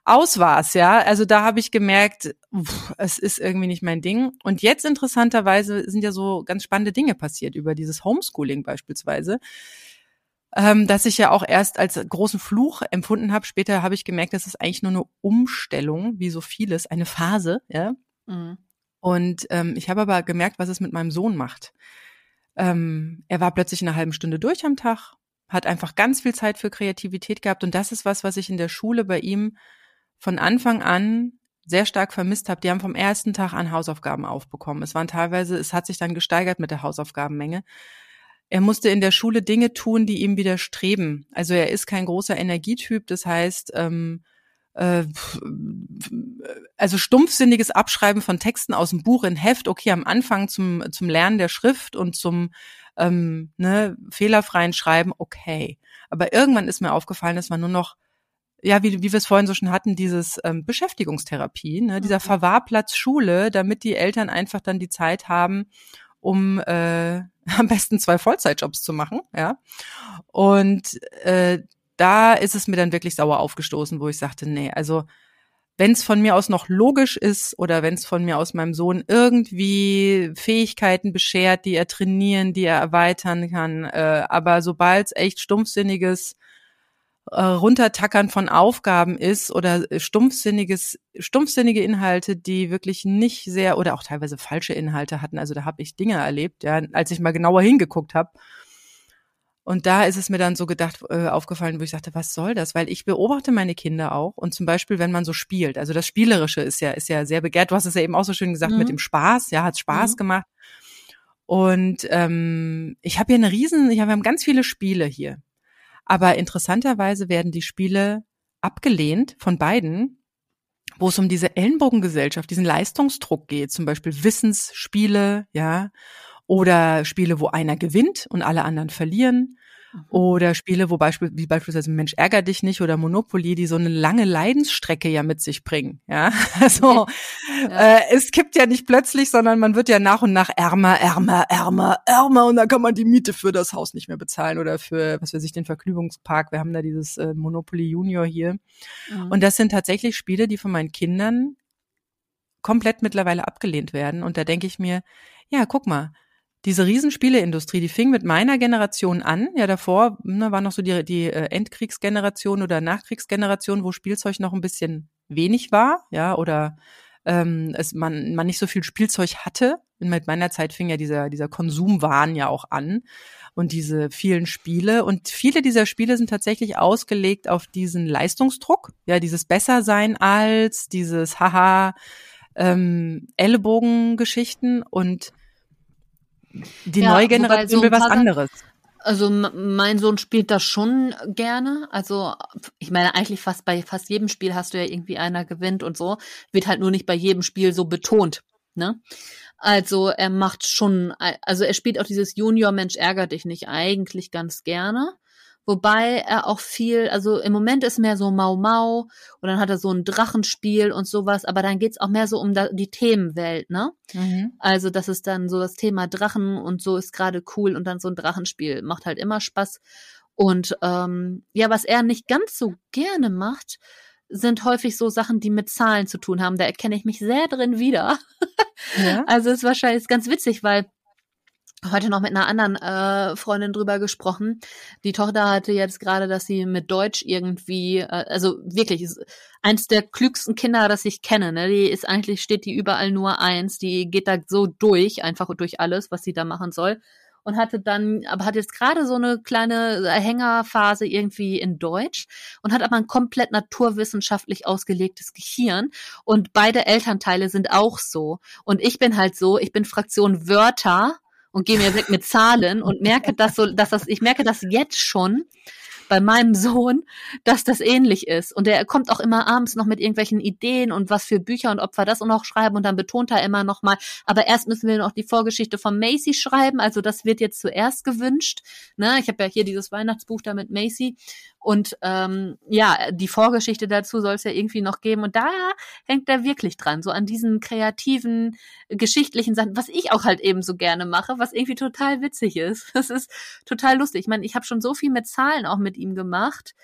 Aus war's, ja. Also da habe ich gemerkt, pff, es ist irgendwie nicht mein Ding. Und jetzt interessanterweise sind ja so ganz spannende Dinge passiert über dieses Homeschooling beispielsweise ähm, dass ich ja auch erst als großen Fluch empfunden habe. Später habe ich gemerkt, das ist eigentlich nur eine Umstellung, wie so vieles, eine Phase, ja. Mhm. Und ähm, ich habe aber gemerkt, was es mit meinem Sohn macht. Ähm, er war plötzlich in einer halben Stunde durch am Tag, hat einfach ganz viel Zeit für Kreativität gehabt. Und das ist was, was ich in der Schule bei ihm von Anfang an sehr stark vermisst habe. Die haben vom ersten Tag an Hausaufgaben aufbekommen. Es waren teilweise, es hat sich dann gesteigert mit der Hausaufgabenmenge. Er musste in der Schule Dinge tun, die ihm widerstreben. Also er ist kein großer Energietyp. Das heißt, ähm, äh, also stumpfsinniges Abschreiben von Texten aus dem Buch in Heft, okay, am Anfang zum, zum Lernen der Schrift und zum ähm, ne, fehlerfreien Schreiben, okay. Aber irgendwann ist mir aufgefallen, dass man nur noch, ja, wie, wie wir es vorhin so schon hatten, dieses ähm, Beschäftigungstherapie, ne, dieser mhm. Verwahrplatz Schule, damit die Eltern einfach dann die Zeit haben, um äh, <laughs> am besten zwei Vollzeitjobs zu machen, ja. Und äh, da ist es mir dann wirklich sauer aufgestoßen, wo ich sagte, nee, also wenn es von mir aus noch logisch ist oder wenn es von mir aus meinem Sohn irgendwie Fähigkeiten beschert, die er trainieren, die er erweitern kann, äh, aber sobald es echt stumpfsinniges äh, Runtertackern von Aufgaben ist oder stumpfsinniges, stumpfsinnige Inhalte, die wirklich nicht sehr oder auch teilweise falsche Inhalte hatten. Also da habe ich Dinge erlebt, ja, als ich mal genauer hingeguckt habe und da ist es mir dann so gedacht, äh, aufgefallen, wo ich sagte, was soll das? Weil ich beobachte meine Kinder auch. Und zum Beispiel, wenn man so spielt, also das Spielerische ist ja, ist ja sehr begehrt. Du hast es ja eben auch so schön gesagt mhm. mit dem Spaß, ja, hat Spaß mhm. gemacht. Und ähm, ich habe hier eine riesen, ich haben ganz viele Spiele hier. Aber interessanterweise werden die Spiele abgelehnt von beiden, wo es um diese Ellenbogengesellschaft, diesen Leistungsdruck geht, zum Beispiel Wissensspiele, ja, oder Spiele, wo einer gewinnt und alle anderen verlieren. Mhm. Oder Spiele, wo beispiel, wie beispielsweise Mensch ärger dich nicht oder Monopoly, die so eine lange Leidensstrecke ja mit sich bringen. Ja, <laughs> also ja. Äh, es kippt ja nicht plötzlich, sondern man wird ja nach und nach ärmer, ärmer, ärmer, ärmer und dann kann man die Miete für das Haus nicht mehr bezahlen oder für, was weiß ich, den Vergnügungspark. Wir haben da dieses äh, Monopoly Junior hier. Mhm. Und das sind tatsächlich Spiele, die von meinen Kindern komplett mittlerweile abgelehnt werden. Und da denke ich mir, ja, guck mal, diese Riesenspieleindustrie, die fing mit meiner Generation an. Ja, davor ne, war noch so die, die äh, Endkriegsgeneration oder Nachkriegsgeneration, wo Spielzeug noch ein bisschen wenig war, ja, oder ähm, es, man, man nicht so viel Spielzeug hatte. Mit meiner Zeit fing ja dieser, dieser Konsumwahn ja auch an und diese vielen Spiele. Und viele dieser Spiele sind tatsächlich ausgelegt auf diesen Leistungsdruck, ja, dieses Bessersein als, dieses Haha, ähm, Ellenbogengeschichten und die ja, neue Generation so will was anderes. Also mein Sohn spielt das schon gerne. Also ich meine eigentlich fast bei fast jedem Spiel hast du ja irgendwie einer gewinnt und so. Wird halt nur nicht bei jedem Spiel so betont. Ne? Also er macht schon, also er spielt auch dieses Junior Mensch ärgert dich nicht eigentlich ganz gerne. Wobei er auch viel, also im Moment ist mehr so Mau Mau und dann hat er so ein Drachenspiel und sowas, aber dann geht's auch mehr so um die Themenwelt, ne? Mhm. Also das ist dann so das Thema Drachen und so ist gerade cool und dann so ein Drachenspiel macht halt immer Spaß. Und ähm, ja, was er nicht ganz so gerne macht, sind häufig so Sachen, die mit Zahlen zu tun haben. Da erkenne ich mich sehr drin wieder. Ja. <laughs> Also ist wahrscheinlich ist ganz witzig, weil heute noch mit einer anderen äh, Freundin drüber gesprochen. Die Tochter hatte jetzt gerade, dass sie mit Deutsch irgendwie, äh, also wirklich, ist eins der klügsten Kinder, das ich kenne. Ne? Die ist eigentlich, steht die überall nur eins. Die geht da so durch, einfach durch alles, was sie da machen soll. Und hatte dann, aber hat jetzt gerade so eine kleine Hängerphase irgendwie in Deutsch und hat aber ein komplett naturwissenschaftlich ausgelegtes Gehirn. Und beide Elternteile sind auch so. Und ich bin halt so, ich bin Fraktion Wörter und gehe mir weg mit Zahlen und merke das so, dass das, ich merke das jetzt schon bei meinem Sohn, dass das ähnlich ist. Und er kommt auch immer abends noch mit irgendwelchen Ideen und was für Bücher und ob wir das noch schreiben und dann betont er immer noch mal, aber erst müssen wir noch die Vorgeschichte von Macy schreiben, also das wird jetzt zuerst gewünscht. Ne? Ich habe ja hier dieses Weihnachtsbuch da mit Macy Und ähm, ja, die Vorgeschichte dazu soll es ja irgendwie noch geben. Und da hängt er wirklich dran, so an diesen kreativen, geschichtlichen Sachen, was ich auch halt eben so gerne mache, was irgendwie total witzig ist. <laughs> Das ist total lustig. Ich meine, ich habe schon so viel mit Zahlen auch mit ihm gemacht.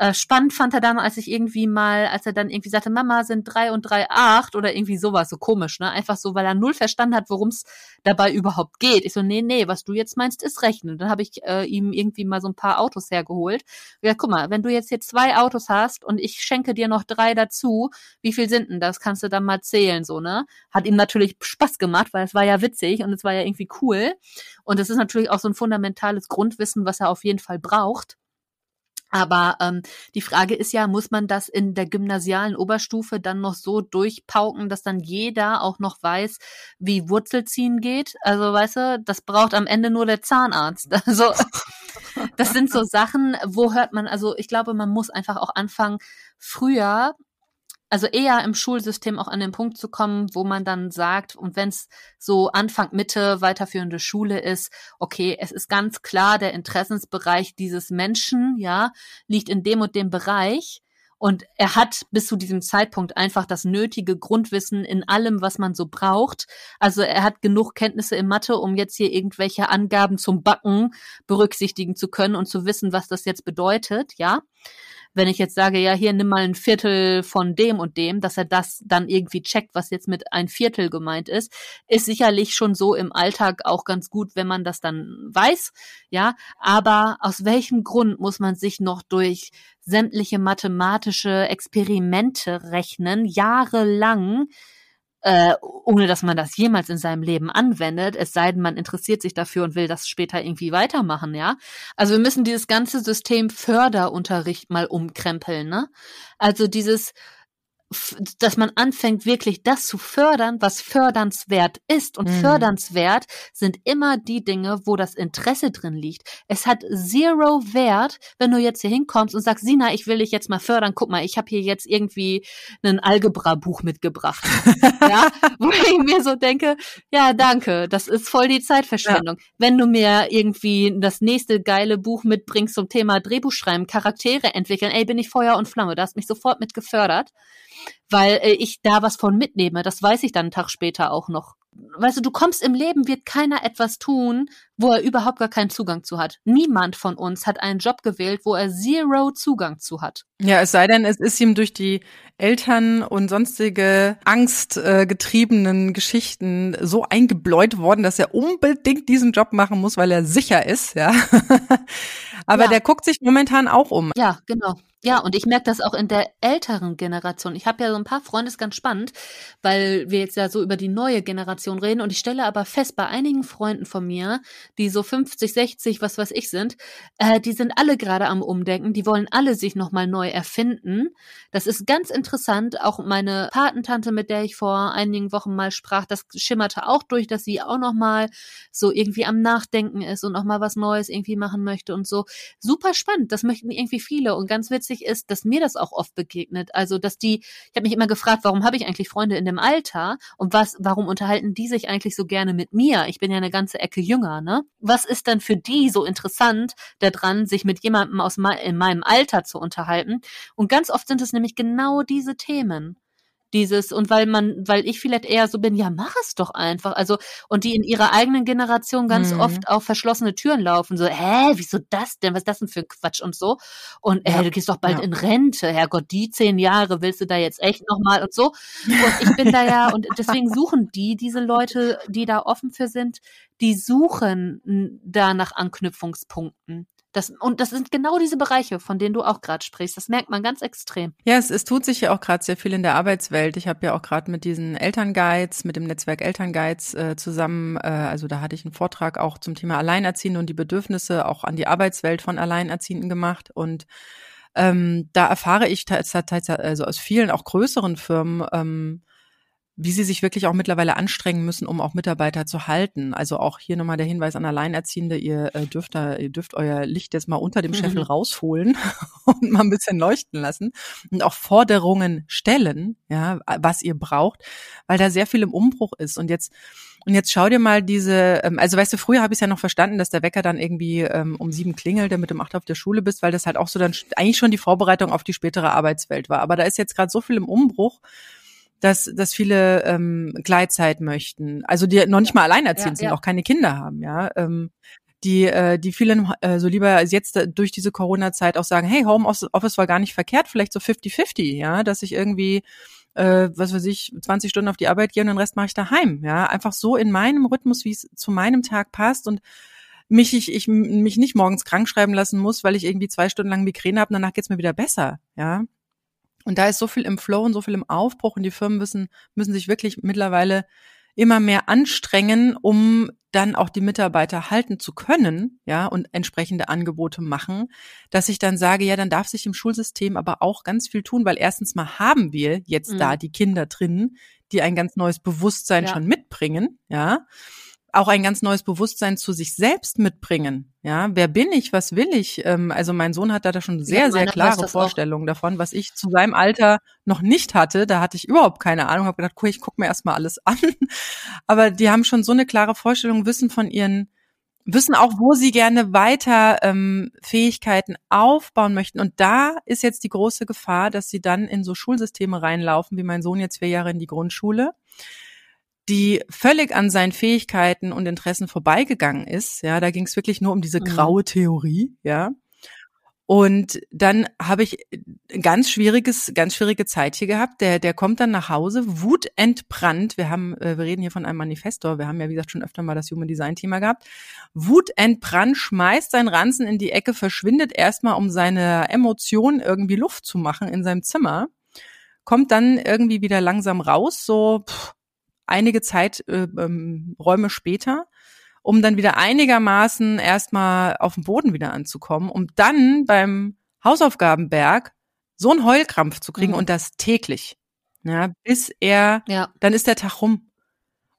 Äh, spannend fand er dann, als ich irgendwie mal, als er dann irgendwie sagte, Mama sind drei und drei acht oder irgendwie sowas, so komisch, ne? Einfach so, weil er null verstanden hat, worum es dabei überhaupt geht. Ich so, nee, nee, was du jetzt meinst, ist rechnen. Dann habe ich äh, ihm irgendwie mal so ein paar Autos hergeholt. Ja, guck mal, wenn du jetzt hier zwei Autos hast und ich schenke dir noch drei dazu, wie viel sind denn das? Kannst du dann mal zählen, so, ne? Hat ihm natürlich Spaß gemacht, weil es war ja witzig und es war ja irgendwie cool. Und es ist natürlich auch so ein fundamentales Grundwissen, was er auf jeden Fall braucht. Aber ähm, die Frage ist ja, muss man das in der gymnasialen Oberstufe dann noch so durchpauken, dass dann jeder auch noch weiß, wie Wurzelziehen geht? Also weißt du, das braucht am Ende nur der Zahnarzt. <laughs> Also das sind so Sachen, wo hört man, also ich glaube, man muss einfach auch anfangen, früher also eher im Schulsystem auch an den Punkt zu kommen, wo man dann sagt, und wenn es so Anfang, Mitte weiterführende Schule ist, okay, es ist ganz klar, der Interessensbereich dieses Menschen, ja, liegt in dem und dem Bereich. Und er hat bis zu diesem Zeitpunkt einfach das nötige Grundwissen in allem, was man so braucht. Also er hat genug Kenntnisse in Mathe, um jetzt hier irgendwelche Angaben zum Backen berücksichtigen zu können und zu wissen, was das jetzt bedeutet, ja. Wenn ich jetzt sage, ja, hier nimm mal ein Viertel von dem und dem, dass er das dann irgendwie checkt, was jetzt mit ein Viertel gemeint ist, ist sicherlich schon so im Alltag auch ganz gut, wenn man das dann weiß, ja. Aber aus welchem Grund muss man sich noch durch sämtliche mathematische Experimente rechnen, jahrelang, äh, ohne dass man das jemals in seinem Leben anwendet, es sei denn, man interessiert sich dafür und will das später irgendwie weitermachen, ja. Also wir müssen dieses ganze System Förderunterricht mal umkrempeln, ne? Also dieses dass man anfängt, wirklich das zu fördern, was fördernswert ist. Und mhm. fördernswert sind immer die Dinge, wo das Interesse drin liegt. Es hat zero Wert, wenn du jetzt hier hinkommst und sagst, Sina, ich will dich jetzt mal fördern. Guck mal, ich habe hier jetzt irgendwie ein Algebra-Buch mitgebracht. <laughs> ja, wo ich mir so denke, ja, danke, das ist voll die Zeitverschwendung. Ja. Wenn du mir irgendwie das nächste geile Buch mitbringst zum Thema Drehbuchschreiben, Charaktere entwickeln, ey, bin ich Feuer und Flamme. Da hast mich sofort mit gefördert weil äh, ich da was von mitnehme. Das weiß ich dann einen Tag später auch noch. Weißt du, du kommst im Leben, wird keiner etwas tun, wo er überhaupt gar keinen Zugang zu hat. Niemand von uns hat einen Job gewählt, wo er zero Zugang zu hat. Ja, es sei denn, es ist ihm durch die Eltern und sonstige angstgetriebenen äh, Geschichten so eingebläut worden, dass er unbedingt diesen Job machen muss, weil er sicher ist, ja. <laughs> Aber ja. der guckt sich momentan auch um. Ja, genau. Ja, und ich merke das auch in der älteren Generation. Ich habe ja so ein paar Freunde, ist ganz spannend, weil wir jetzt ja so über die neue Generation reden. Und ich stelle aber fest, bei einigen Freunden von mir, die so 50, 60, was weiß ich sind, äh, die sind alle gerade am Umdenken. Die wollen alle sich nochmal neu erfinden. Das ist ganz interessant. Auch meine Patentante, mit der ich vor einigen Wochen mal sprach, das schimmerte auch durch, dass sie auch nochmal so irgendwie am Nachdenken ist und nochmal was Neues irgendwie machen möchte und so. Super spannend. Das möchten irgendwie viele und ganz witzig ist, dass mir das auch oft begegnet. Also, dass die, ich habe mich immer gefragt, warum habe ich eigentlich Freunde in dem Alter und was, warum unterhalten die sich eigentlich so gerne mit mir? Ich bin ja eine ganze Ecke jünger, ne? Was ist denn für die so interessant daran, sich mit jemandem aus in meinem Alter zu unterhalten? Und ganz oft sind es nämlich genau diese Themen dieses und weil man, weil ich vielleicht eher so bin, ja, mach es doch einfach. Also und die in ihrer eigenen Generation ganz mhm. oft auf verschlossene Türen laufen, so, hä, wieso das denn? Was ist das denn für ein Quatsch und so? Und äh, du gehst doch bald ja. in Rente, Herrgott, die zehn Jahre willst du da jetzt echt nochmal und so. Und ich bin da ja, <laughs> und deswegen suchen die, diese Leute, die da offen für sind, die suchen da nach Anknüpfungspunkten. Das, und das sind genau diese Bereiche, von denen du auch gerade sprichst. Das merkt man ganz extrem. Ja, es, es tut sich ja auch gerade sehr viel in der Arbeitswelt. Ich habe ja auch gerade mit diesen Elternguides, mit dem Netzwerk Elternguides äh, zusammen, äh, also da hatte ich einen Vortrag auch zum Thema Alleinerziehende und die Bedürfnisse auch an die Arbeitswelt von Alleinerziehenden gemacht. Und ähm, da erfahre ich also aus vielen auch größeren Firmen, ähm, wie sie sich wirklich auch mittlerweile anstrengen müssen, um auch Mitarbeiter zu halten. Also auch hier nochmal der Hinweis an Alleinerziehende, ihr äh, dürft da, ihr dürft euer Licht jetzt mal unter dem Scheffel mhm. rausholen <laughs> und mal ein bisschen leuchten lassen und auch Forderungen stellen, ja, was ihr braucht, weil da sehr viel im Umbruch ist. Und jetzt und jetzt schau dir mal diese, ähm, also weißt du, früher habe ich es ja noch verstanden, dass der Wecker dann irgendwie ähm, um sieben klingelt, damit du um acht auf der Schule bist, weil das halt auch so dann eigentlich schon die Vorbereitung auf die spätere Arbeitswelt war. Aber da ist jetzt gerade so viel im Umbruch, dass, dass viele ähm, Gleitzeit möchten. Also die noch nicht mal alleinerziehend ja, sind, ja. auch keine Kinder haben, ja. Ähm, die, äh, die vielen äh, so lieber jetzt durch diese Corona-Zeit auch sagen, hey, Homeoffice war gar nicht verkehrt, vielleicht so 50-50, ja, dass ich irgendwie äh, was weiß ich, 20 Stunden auf die Arbeit gehe und den Rest mache ich daheim. Ja, einfach so in meinem Rhythmus, wie es zu meinem Tag passt und mich ich, ich mich nicht morgens krank schreiben lassen muss, weil ich irgendwie zwei Stunden lang Migräne habe und danach geht's mir wieder besser. Ja, und da ist so viel im Flow und so viel im Aufbruch und die Firmen müssen, müssen sich wirklich mittlerweile immer mehr anstrengen, um dann auch die Mitarbeiter halten zu können, ja, und entsprechende Angebote machen, dass ich dann sage, ja, dann darf sich im Schulsystem aber auch ganz viel tun, weil erstens mal haben wir jetzt mhm. da die Kinder drin, die ein ganz neues Bewusstsein ja. schon mitbringen, ja auch ein ganz neues Bewusstsein zu sich selbst mitbringen. Ja, wer bin ich? Was will ich? Ähm, also mein Sohn hat da schon sehr, ja, sehr klare Vorstellungen auch. davon, was ich zu seinem Alter noch nicht hatte. Da hatte ich überhaupt keine Ahnung. Habe gedacht, cool, ich gucke mir erstmal alles <laughs> an. Aber die haben schon so eine klare Vorstellung, wissen von ihren, wissen auch, wo sie gerne weiter ähm, Fähigkeiten aufbauen möchten. Und da ist jetzt die große Gefahr, dass sie dann in so Schulsysteme reinlaufen, wie mein Sohn jetzt vier Jahre in die Grundschule die völlig an seinen Fähigkeiten und Interessen vorbeigegangen ist. Ja, da ging es wirklich nur um diese mhm. graue Theorie, ja. Und dann habe ich ganz schwieriges, ganz schwierige Zeit hier gehabt. Der, der kommt dann nach Hause, wutentbrannt. Wir haben, äh, wir reden hier von einem Manifestor. Wir haben ja, wie gesagt, schon öfter mal das Human Design Thema gehabt. Wutentbrannt, schmeißt seinen Ranzen in die Ecke, verschwindet erstmal, um seine Emotionen irgendwie Luft zu machen in seinem Zimmer. Kommt dann irgendwie wieder langsam raus, so, pff, einige Zeiträume äh, ähm, später, um dann wieder einigermaßen erstmal auf den Boden wieder anzukommen, um dann beim Hausaufgabenberg so einen Heulkrampf zu kriegen mhm. und das täglich. Ja, bis er, ja. dann ist der Tag rum.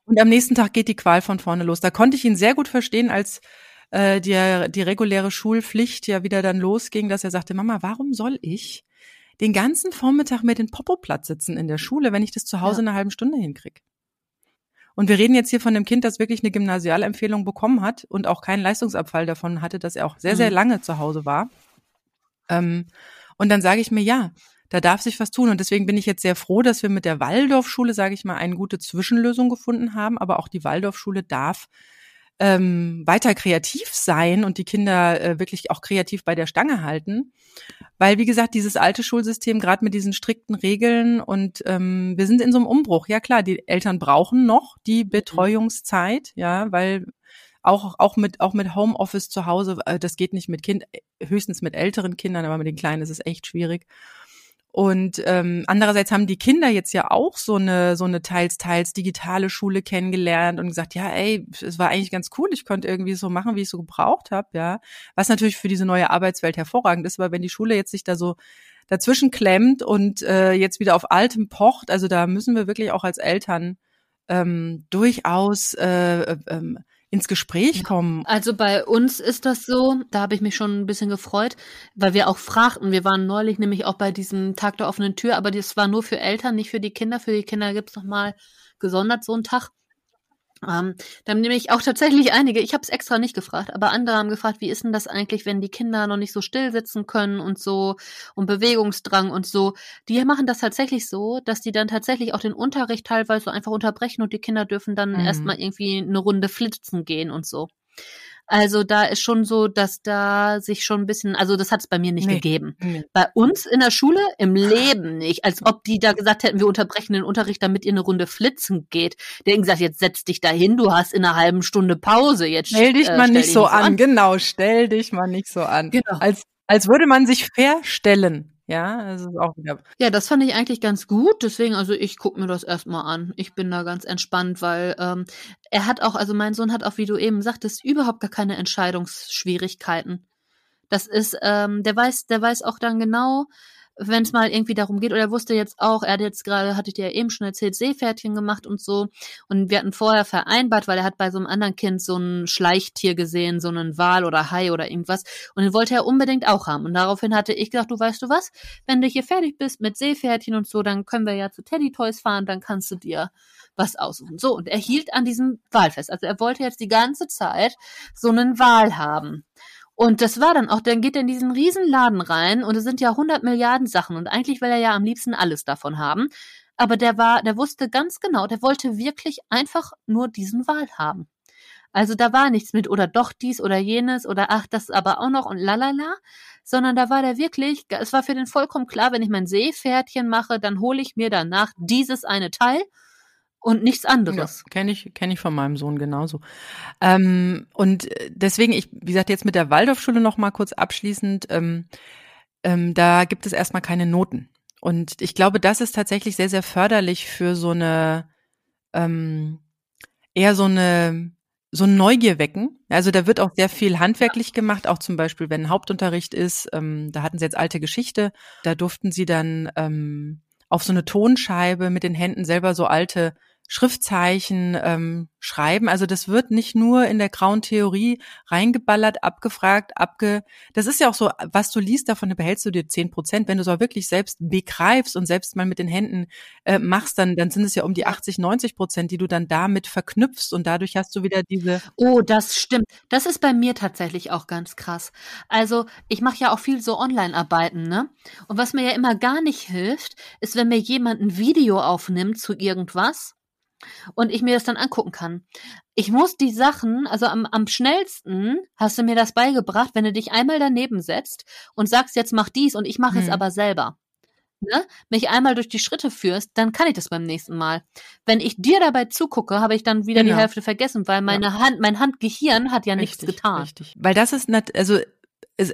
Und am nächsten Tag geht die Qual von vorne los. Da konnte ich ihn sehr gut verstehen, als äh, die, die reguläre Schulpflicht ja wieder dann losging, dass er sagte, Mama, warum soll ich den ganzen Vormittag mit den Popoplatz sitzen in der Schule, wenn ich das zu Hause ja. in einer halben Stunde hinkrieg? Und wir reden jetzt hier von einem Kind, das wirklich eine Gymnasialempfehlung bekommen hat und auch keinen Leistungsabfall davon hatte, dass er auch sehr, sehr mhm. lange zu Hause war. Ähm, und dann sage ich mir, ja, da darf sich was tun. Und deswegen bin ich jetzt sehr froh, dass wir mit der Waldorfschule, sage ich mal, eine gute Zwischenlösung gefunden haben. Aber auch die Waldorfschule darf ähm, weiter kreativ sein und die Kinder äh, wirklich auch kreativ bei der Stange halten. Weil, wie gesagt, dieses alte Schulsystem, gerade mit diesen strikten Regeln und ähm, wir sind in so einem Umbruch. Ja klar, die Eltern brauchen noch die mhm. Betreuungszeit, ja, weil auch, auch mit, auch mit Homeoffice zu Hause, äh, das geht nicht mit Kind, höchstens mit älteren Kindern, aber mit den Kleinen ist es echt schwierig. Und ähm, andererseits haben die Kinder jetzt ja auch so eine so eine teils teils digitale Schule kennengelernt und gesagt, ja, ey, es war eigentlich ganz cool, ich konnte irgendwie so machen, wie ich so gebraucht habe, ja. Was natürlich für diese neue Arbeitswelt hervorragend ist, aber wenn die Schule jetzt sich da so dazwischen klemmt und äh, jetzt wieder auf altem pocht, also da müssen wir wirklich auch als Eltern ähm, durchaus äh, äh, ähm, ins Gespräch kommen. Also bei uns ist das so, da habe ich mich schon ein bisschen gefreut, weil wir auch fragten, wir waren neulich nämlich auch bei diesem Tag der offenen Tür, aber das war nur für Eltern, nicht für die Kinder. Für die Kinder gibt's noch mal gesondert so einen Tag. Ähm, dann nehme ich auch tatsächlich einige, ich habe es extra nicht gefragt, aber andere haben gefragt, wie ist denn das eigentlich, wenn die Kinder noch nicht so still sitzen können und so und Bewegungsdrang und so. Die machen das tatsächlich so, dass die dann tatsächlich auch den Unterricht teilweise einfach unterbrechen und die Kinder dürfen dann mhm. erstmal irgendwie eine Runde flitzen gehen und so. Also da ist schon so, dass da sich schon ein bisschen, also das hat es bei mir nicht nee. gegeben. Nee. Bei uns in der Schule im Leben nicht, als ob die da gesagt hätten, wir unterbrechen den Unterricht, damit ihr eine Runde flitzen geht. Der gesagt, jetzt setz dich dahin, du hast in einer halben Stunde Pause. Jetzt stell dich äh, mal stell nicht so an. an. Genau, stell dich mal nicht so an. Genau. Als als würde man sich verstellen. Ja, das ist auch wieder. Ja, das fand ich eigentlich ganz gut. Deswegen, also ich gucke mir das erstmal an. Ich bin da ganz entspannt, weil ähm, er hat auch, also mein Sohn hat auch, wie du eben sagtest, überhaupt gar keine Entscheidungsschwierigkeiten. Das ist, ähm, der weiß, der weiß auch dann genau, wenn es mal irgendwie darum geht, oder er wusste jetzt auch, er hat jetzt gerade, hatte ich dir ja eben schon erzählt, Seepferdchen gemacht und so. Und wir hatten vorher vereinbart, weil er hat bei so einem anderen Kind so ein Schleichtier gesehen, so einen Wal oder Hai oder irgendwas. Und den wollte er unbedingt auch haben. Und daraufhin hatte ich gesagt, du weißt du was, wenn du hier fertig bist mit Seepferdchen und so, dann können wir ja zu Teddy Toys fahren, dann kannst du dir was aussuchen. So, und er hielt an diesem Wal fest. Also er wollte jetzt die ganze Zeit so einen Wal haben. Und das war dann auch, dann geht er in diesen riesen Laden rein und es sind ja 100 Milliarden Sachen und eigentlich will er ja am liebsten alles davon haben. Aber der war, der wusste ganz genau, der wollte wirklich einfach nur diesen Wal haben. Also da war nichts mit oder doch dies oder jenes oder ach, das aber auch noch und lalala, sondern da war der wirklich, es war für den vollkommen klar, wenn ich mein Seepferdchen mache, dann hole ich mir danach dieses eine Teil und nichts anderes. Ja, kenne ich, kenne ich von meinem Sohn genauso. Ähm, und deswegen, ich, wie gesagt, jetzt mit der Waldorfschule noch mal kurz abschließend, ähm, ähm, da gibt es erstmal keine Noten. Und ich glaube, das ist tatsächlich sehr, sehr förderlich für so eine, ähm, eher so eine, so ein Neugier wecken. Also da wird auch sehr viel handwerklich gemacht, auch zum Beispiel, wenn Hauptunterricht ist. Ähm, da hatten sie jetzt alte Geschichte. Da durften sie dann ähm, auf so eine Tonscheibe mit den Händen selber so alte Schriftzeichen ähm, schreiben. Also das wird nicht nur in der grauen Theorie reingeballert, abgefragt, abge. Das ist ja auch so, was du liest, davon behältst du dir zehn Prozent. Wenn du es auch wirklich selbst begreifst und selbst mal mit den Händen äh, machst, dann, dann sind es ja um die 80, 90 Prozent, die du dann damit verknüpfst und dadurch hast du wieder diese. Oh, das stimmt. Das ist bei mir tatsächlich auch ganz krass. Also ich mache ja auch viel so Online-Arbeiten, ne? Und was mir ja immer gar nicht hilft, ist, wenn mir jemand ein Video aufnimmt zu irgendwas und ich mir das dann angucken kann. Ich muss die Sachen, also am, am schnellsten hast du mir das beigebracht, wenn du dich einmal daneben setzt und sagst, jetzt mach dies und ich mache hm. es aber selber. Ne? Mich einmal durch die Schritte führst, dann kann ich das beim nächsten Mal. Wenn ich dir dabei zugucke, habe ich dann wieder genau. die Hälfte vergessen, weil meine ja. Hand, mein Handgehirn hat ja richtig, nichts getan. Richtig. Weil das ist, also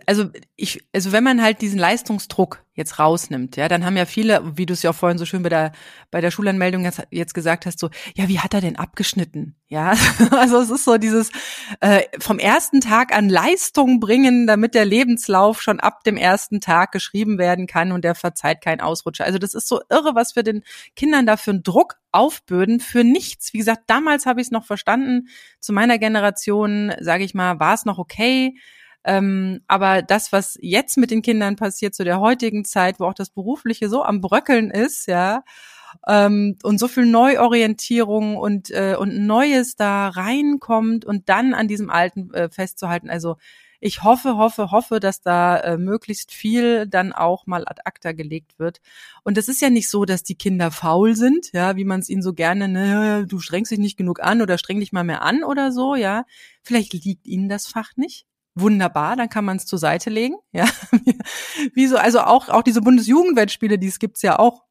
also ich, also wenn man halt diesen Leistungsdruck jetzt rausnimmt, ja, dann haben ja viele, wie du es ja auch vorhin so schön bei der bei der Schulanmeldung jetzt, jetzt gesagt hast, so, ja, wie hat er denn abgeschnitten? Ja, <laughs> also es ist so dieses äh, vom ersten Tag an Leistung bringen, damit der Lebenslauf schon ab dem ersten Tag geschrieben werden kann und der verzeiht keinen Ausrutscher. Also das ist so irre, was für den Kindern da für einen Druck aufbürden für nichts. Wie gesagt, damals habe ich es noch verstanden. Zu meiner Generation, sage ich mal, war es noch okay ähm, aber das, was jetzt mit den Kindern passiert, zu der heutigen Zeit, wo auch das Berufliche so am Bröckeln ist, ja, ähm, und so viel Neuorientierung und, äh, und Neues da reinkommt und dann an diesem Alten äh, festzuhalten. Also ich hoffe, hoffe, hoffe, dass da äh, möglichst viel dann auch mal ad acta gelegt wird. Und es ist ja nicht so, dass die Kinder faul sind, ja, wie man es ihnen so gerne, ne, du strengst dich nicht genug an oder streng dich mal mehr an oder so, ja. Vielleicht liegt ihnen das Fach nicht wunderbar, dann kann man es zur Seite legen. Ja, <laughs> wieso? Also auch auch diese Bundesjugendwettspiele, die es gibt's ja auch,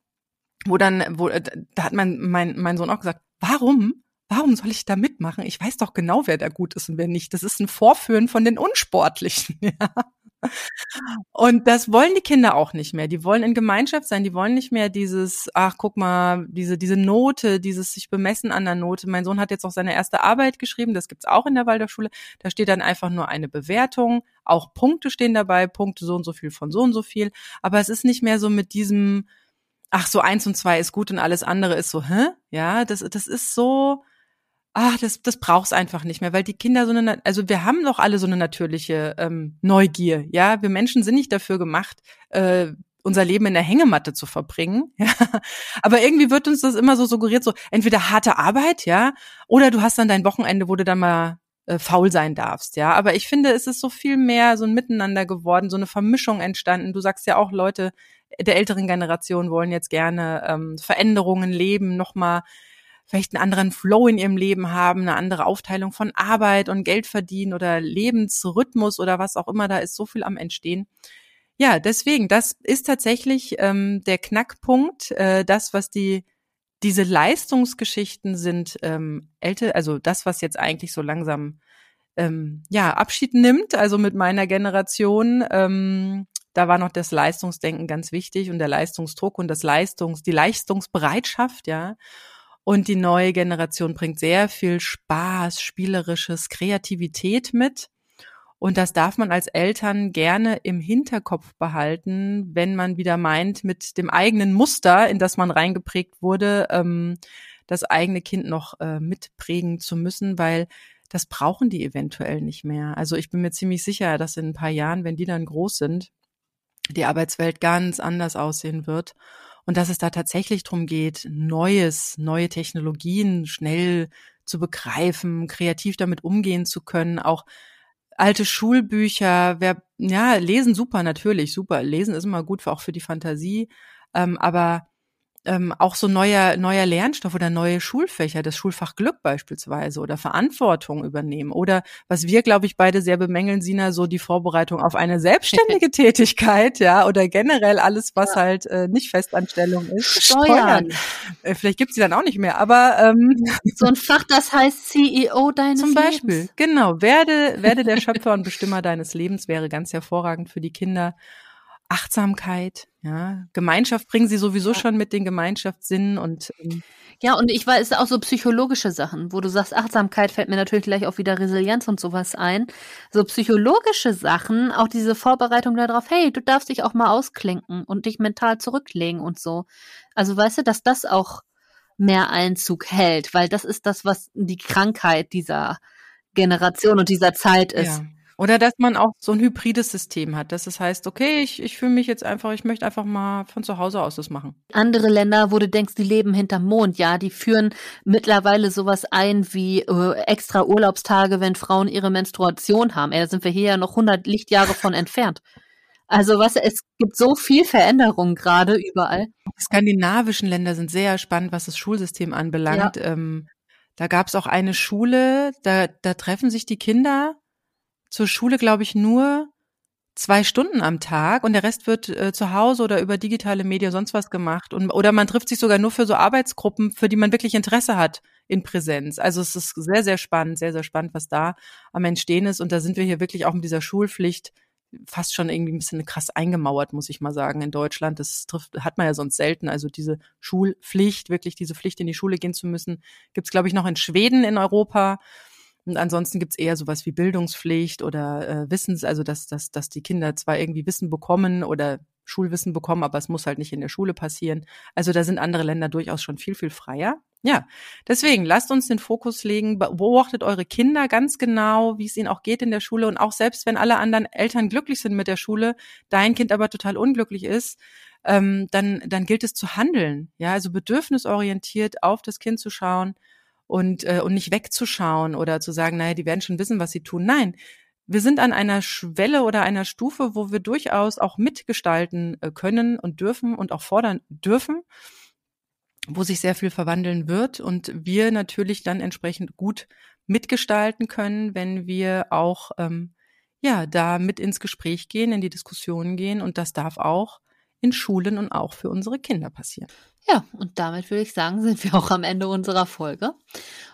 wo dann, wo äh, da hat mein mein mein Sohn auch gesagt, warum? Warum soll ich da mitmachen? Ich weiß doch genau, wer da gut ist und wer nicht. Das ist ein Vorführen von den Unsportlichen. <laughs> Ja. Und das wollen die Kinder auch nicht mehr. Die wollen in Gemeinschaft sein. Die wollen nicht mehr dieses, ach, guck mal, diese, diese Note, dieses sich bemessen an der Note. Mein Sohn hat jetzt auch seine erste Arbeit geschrieben. Das gibt's auch in der Waldorfschule. Da steht dann einfach nur eine Bewertung. Auch Punkte stehen dabei. Punkte so und so viel von so und so viel. Aber es ist nicht mehr so mit diesem, ach, so eins und zwei ist gut und alles andere ist so, hä? Ja, das, das ist so, ach, das, das braucht's einfach nicht mehr, weil die Kinder so eine, also wir haben doch alle so eine natürliche ähm, Neugier, ja. Wir Menschen sind nicht dafür gemacht, äh, unser Leben in der Hängematte zu verbringen. <laughs> Ja. Aber irgendwie wird uns das immer so suggeriert, so entweder harte Arbeit, ja, oder du hast dann dein Wochenende, wo du dann mal äh, faul sein darfst, ja. Aber ich finde, es ist so viel mehr so ein Miteinander geworden, so eine Vermischung entstanden. Du sagst ja auch, Leute der älteren Generation wollen jetzt gerne ähm, Veränderungen leben, nochmal vielleicht einen anderen Flow in ihrem Leben haben, eine andere Aufteilung von Arbeit und Geld verdienen oder Lebensrhythmus oder was auch immer, da ist so viel am Entstehen. Ja, deswegen, das ist tatsächlich ähm, der Knackpunkt, äh, das, was die diese Leistungsgeschichten sind, ähm, älter, also das, was jetzt eigentlich so langsam ähm, ja Abschied nimmt, also mit meiner Generation, ähm, da war noch das Leistungsdenken ganz wichtig und der Leistungsdruck und das Leistungs, die Leistungsbereitschaft, ja. Und die neue Generation bringt sehr viel Spaß, spielerisches, Kreativität mit. Und das darf man als Eltern gerne im Hinterkopf behalten, wenn man wieder meint, mit dem eigenen Muster, in das man reingeprägt wurde, ähm, das eigene Kind noch äh, mitprägen zu müssen, weil das brauchen die eventuell nicht mehr. Also ich bin mir ziemlich sicher, dass in ein paar Jahren, wenn die dann groß sind, die Arbeitswelt ganz anders aussehen wird und dass es da tatsächlich darum geht, Neues, neue Technologien schnell zu begreifen, kreativ damit umgehen zu können, auch alte Schulbücher, wer, ja, lesen super natürlich, super. Lesen ist immer gut, auch für die Fantasie. Ähm, aber ähm, auch so neuer, neuer Lernstoff oder neue Schulfächer, das Schulfach Glück beispielsweise oder Verantwortung übernehmen. Oder was wir, glaube ich, beide sehr bemängeln, Sina, so die Vorbereitung auf eine selbstständige <laughs> Tätigkeit, ja, oder generell alles, was ja. halt äh, nicht Festanstellung ist. Steuern. Äh, vielleicht gibt's die dann auch nicht mehr, aber ähm, so ein Fach, das heißt CEO deines Zum Beispiel, Lebens. genau. Werde, werde der Schöpfer und Bestimmer deines Lebens wäre ganz hervorragend für die Kinder. Achtsamkeit, ja, Gemeinschaft bringen sie sowieso ja. schon mit den Gemeinschaftssinnen und ähm, ja, und ich weiß auch so psychologische Sachen, wo du sagst, Achtsamkeit fällt mir natürlich gleich auch wieder Resilienz und sowas ein. So psychologische Sachen, auch diese Vorbereitung darauf, hey, du darfst dich auch mal ausklinken und dich mental zurücklegen und so. Also weißt du, dass das auch mehr Einzug hält, weil das ist das, was die Krankheit dieser Generation und dieser Zeit ist. Ja. Oder dass man auch so ein hybrides System hat, dass es heißt, okay, ich, ich fühle mich jetzt einfach, ich möchte einfach mal von zu Hause aus das machen. Andere Länder, wo du denkst, die leben hinterm Mond, ja, die führen mittlerweile sowas ein wie äh, extra Urlaubstage, wenn Frauen ihre Menstruation haben. Ey, da sind wir hier ja noch 100 Lichtjahre von entfernt. Also was, es gibt so viel Veränderung gerade überall. Die skandinavischen Länder sind sehr spannend, was das Schulsystem anbelangt. Ja. Ähm, da gab es auch eine Schule, da, da treffen sich die Kinder zur Schule, glaube ich, nur zwei Stunden am Tag und der Rest wird äh, zu Hause oder über digitale Medien sonst was gemacht und oder man trifft sich sogar nur für so Arbeitsgruppen, für die man wirklich Interesse hat in Präsenz. Also es ist sehr sehr spannend, sehr sehr spannend, was da am Entstehen ist und da sind wir hier wirklich auch mit dieser Schulpflicht fast schon irgendwie ein bisschen krass eingemauert, muss ich mal sagen, in Deutschland. Das trifft, hat man ja sonst selten. Also diese Schulpflicht, wirklich diese Pflicht in die Schule gehen zu müssen, gibt's glaube ich noch in Schweden in Europa. Und ansonsten gibt's eher sowas wie Bildungspflicht oder äh, Wissens, also dass, dass, dass die Kinder zwar irgendwie Wissen bekommen oder Schulwissen bekommen, aber es muss halt nicht in der Schule passieren. Also da sind andere Länder durchaus schon viel, viel freier. Ja, deswegen lasst uns den Fokus legen, beobachtet eure Kinder ganz genau, wie es ihnen auch geht in der Schule und auch selbst wenn alle anderen Eltern glücklich sind mit der Schule, dein Kind aber total unglücklich ist, ähm, dann, dann gilt es zu handeln. Ja, also bedürfnisorientiert auf das Kind zu schauen und, äh, und nicht wegzuschauen oder zu sagen, naja, die werden schon wissen, was sie tun. Nein, wir sind an einer Schwelle oder einer Stufe, wo wir durchaus auch mitgestalten äh, können und dürfen und auch fordern dürfen, wo sich sehr viel verwandeln wird und wir natürlich dann entsprechend gut mitgestalten können, wenn wir auch ähm, ja da mit ins Gespräch gehen, in die Diskussion gehen und das darf auch in Schulen und auch für unsere Kinder passieren. Ja, und damit würde ich sagen, sind wir auch am Ende unserer Folge.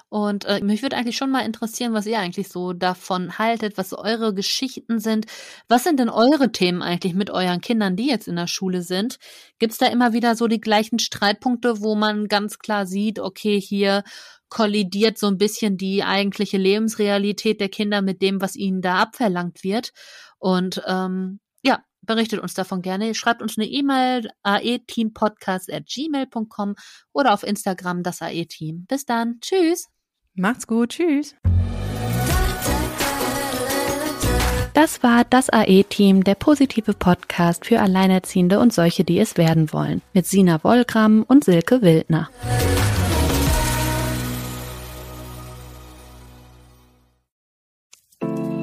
Und äh, mich würde eigentlich schon mal interessieren, was ihr eigentlich so davon haltet, was eure Geschichten sind. Was sind denn eure Themen eigentlich mit euren Kindern, die jetzt in der Schule sind? Gibt es da immer wieder so die gleichen Streitpunkte, wo man ganz klar sieht, okay, hier kollidiert so ein bisschen die eigentliche Lebensrealität der Kinder mit dem, was ihnen da abverlangt wird? Und ähm, berichtet uns davon gerne. Schreibt uns eine E-Mail aeteampodcast@gmail.com oder auf Instagram das AE-Team. Bis dann. Tschüss. Macht's gut. Tschüss. Das war das AE-Team, der positive Podcast für Alleinerziehende und solche, die es werden wollen, mit Sina Wollgramm und Silke Wildner.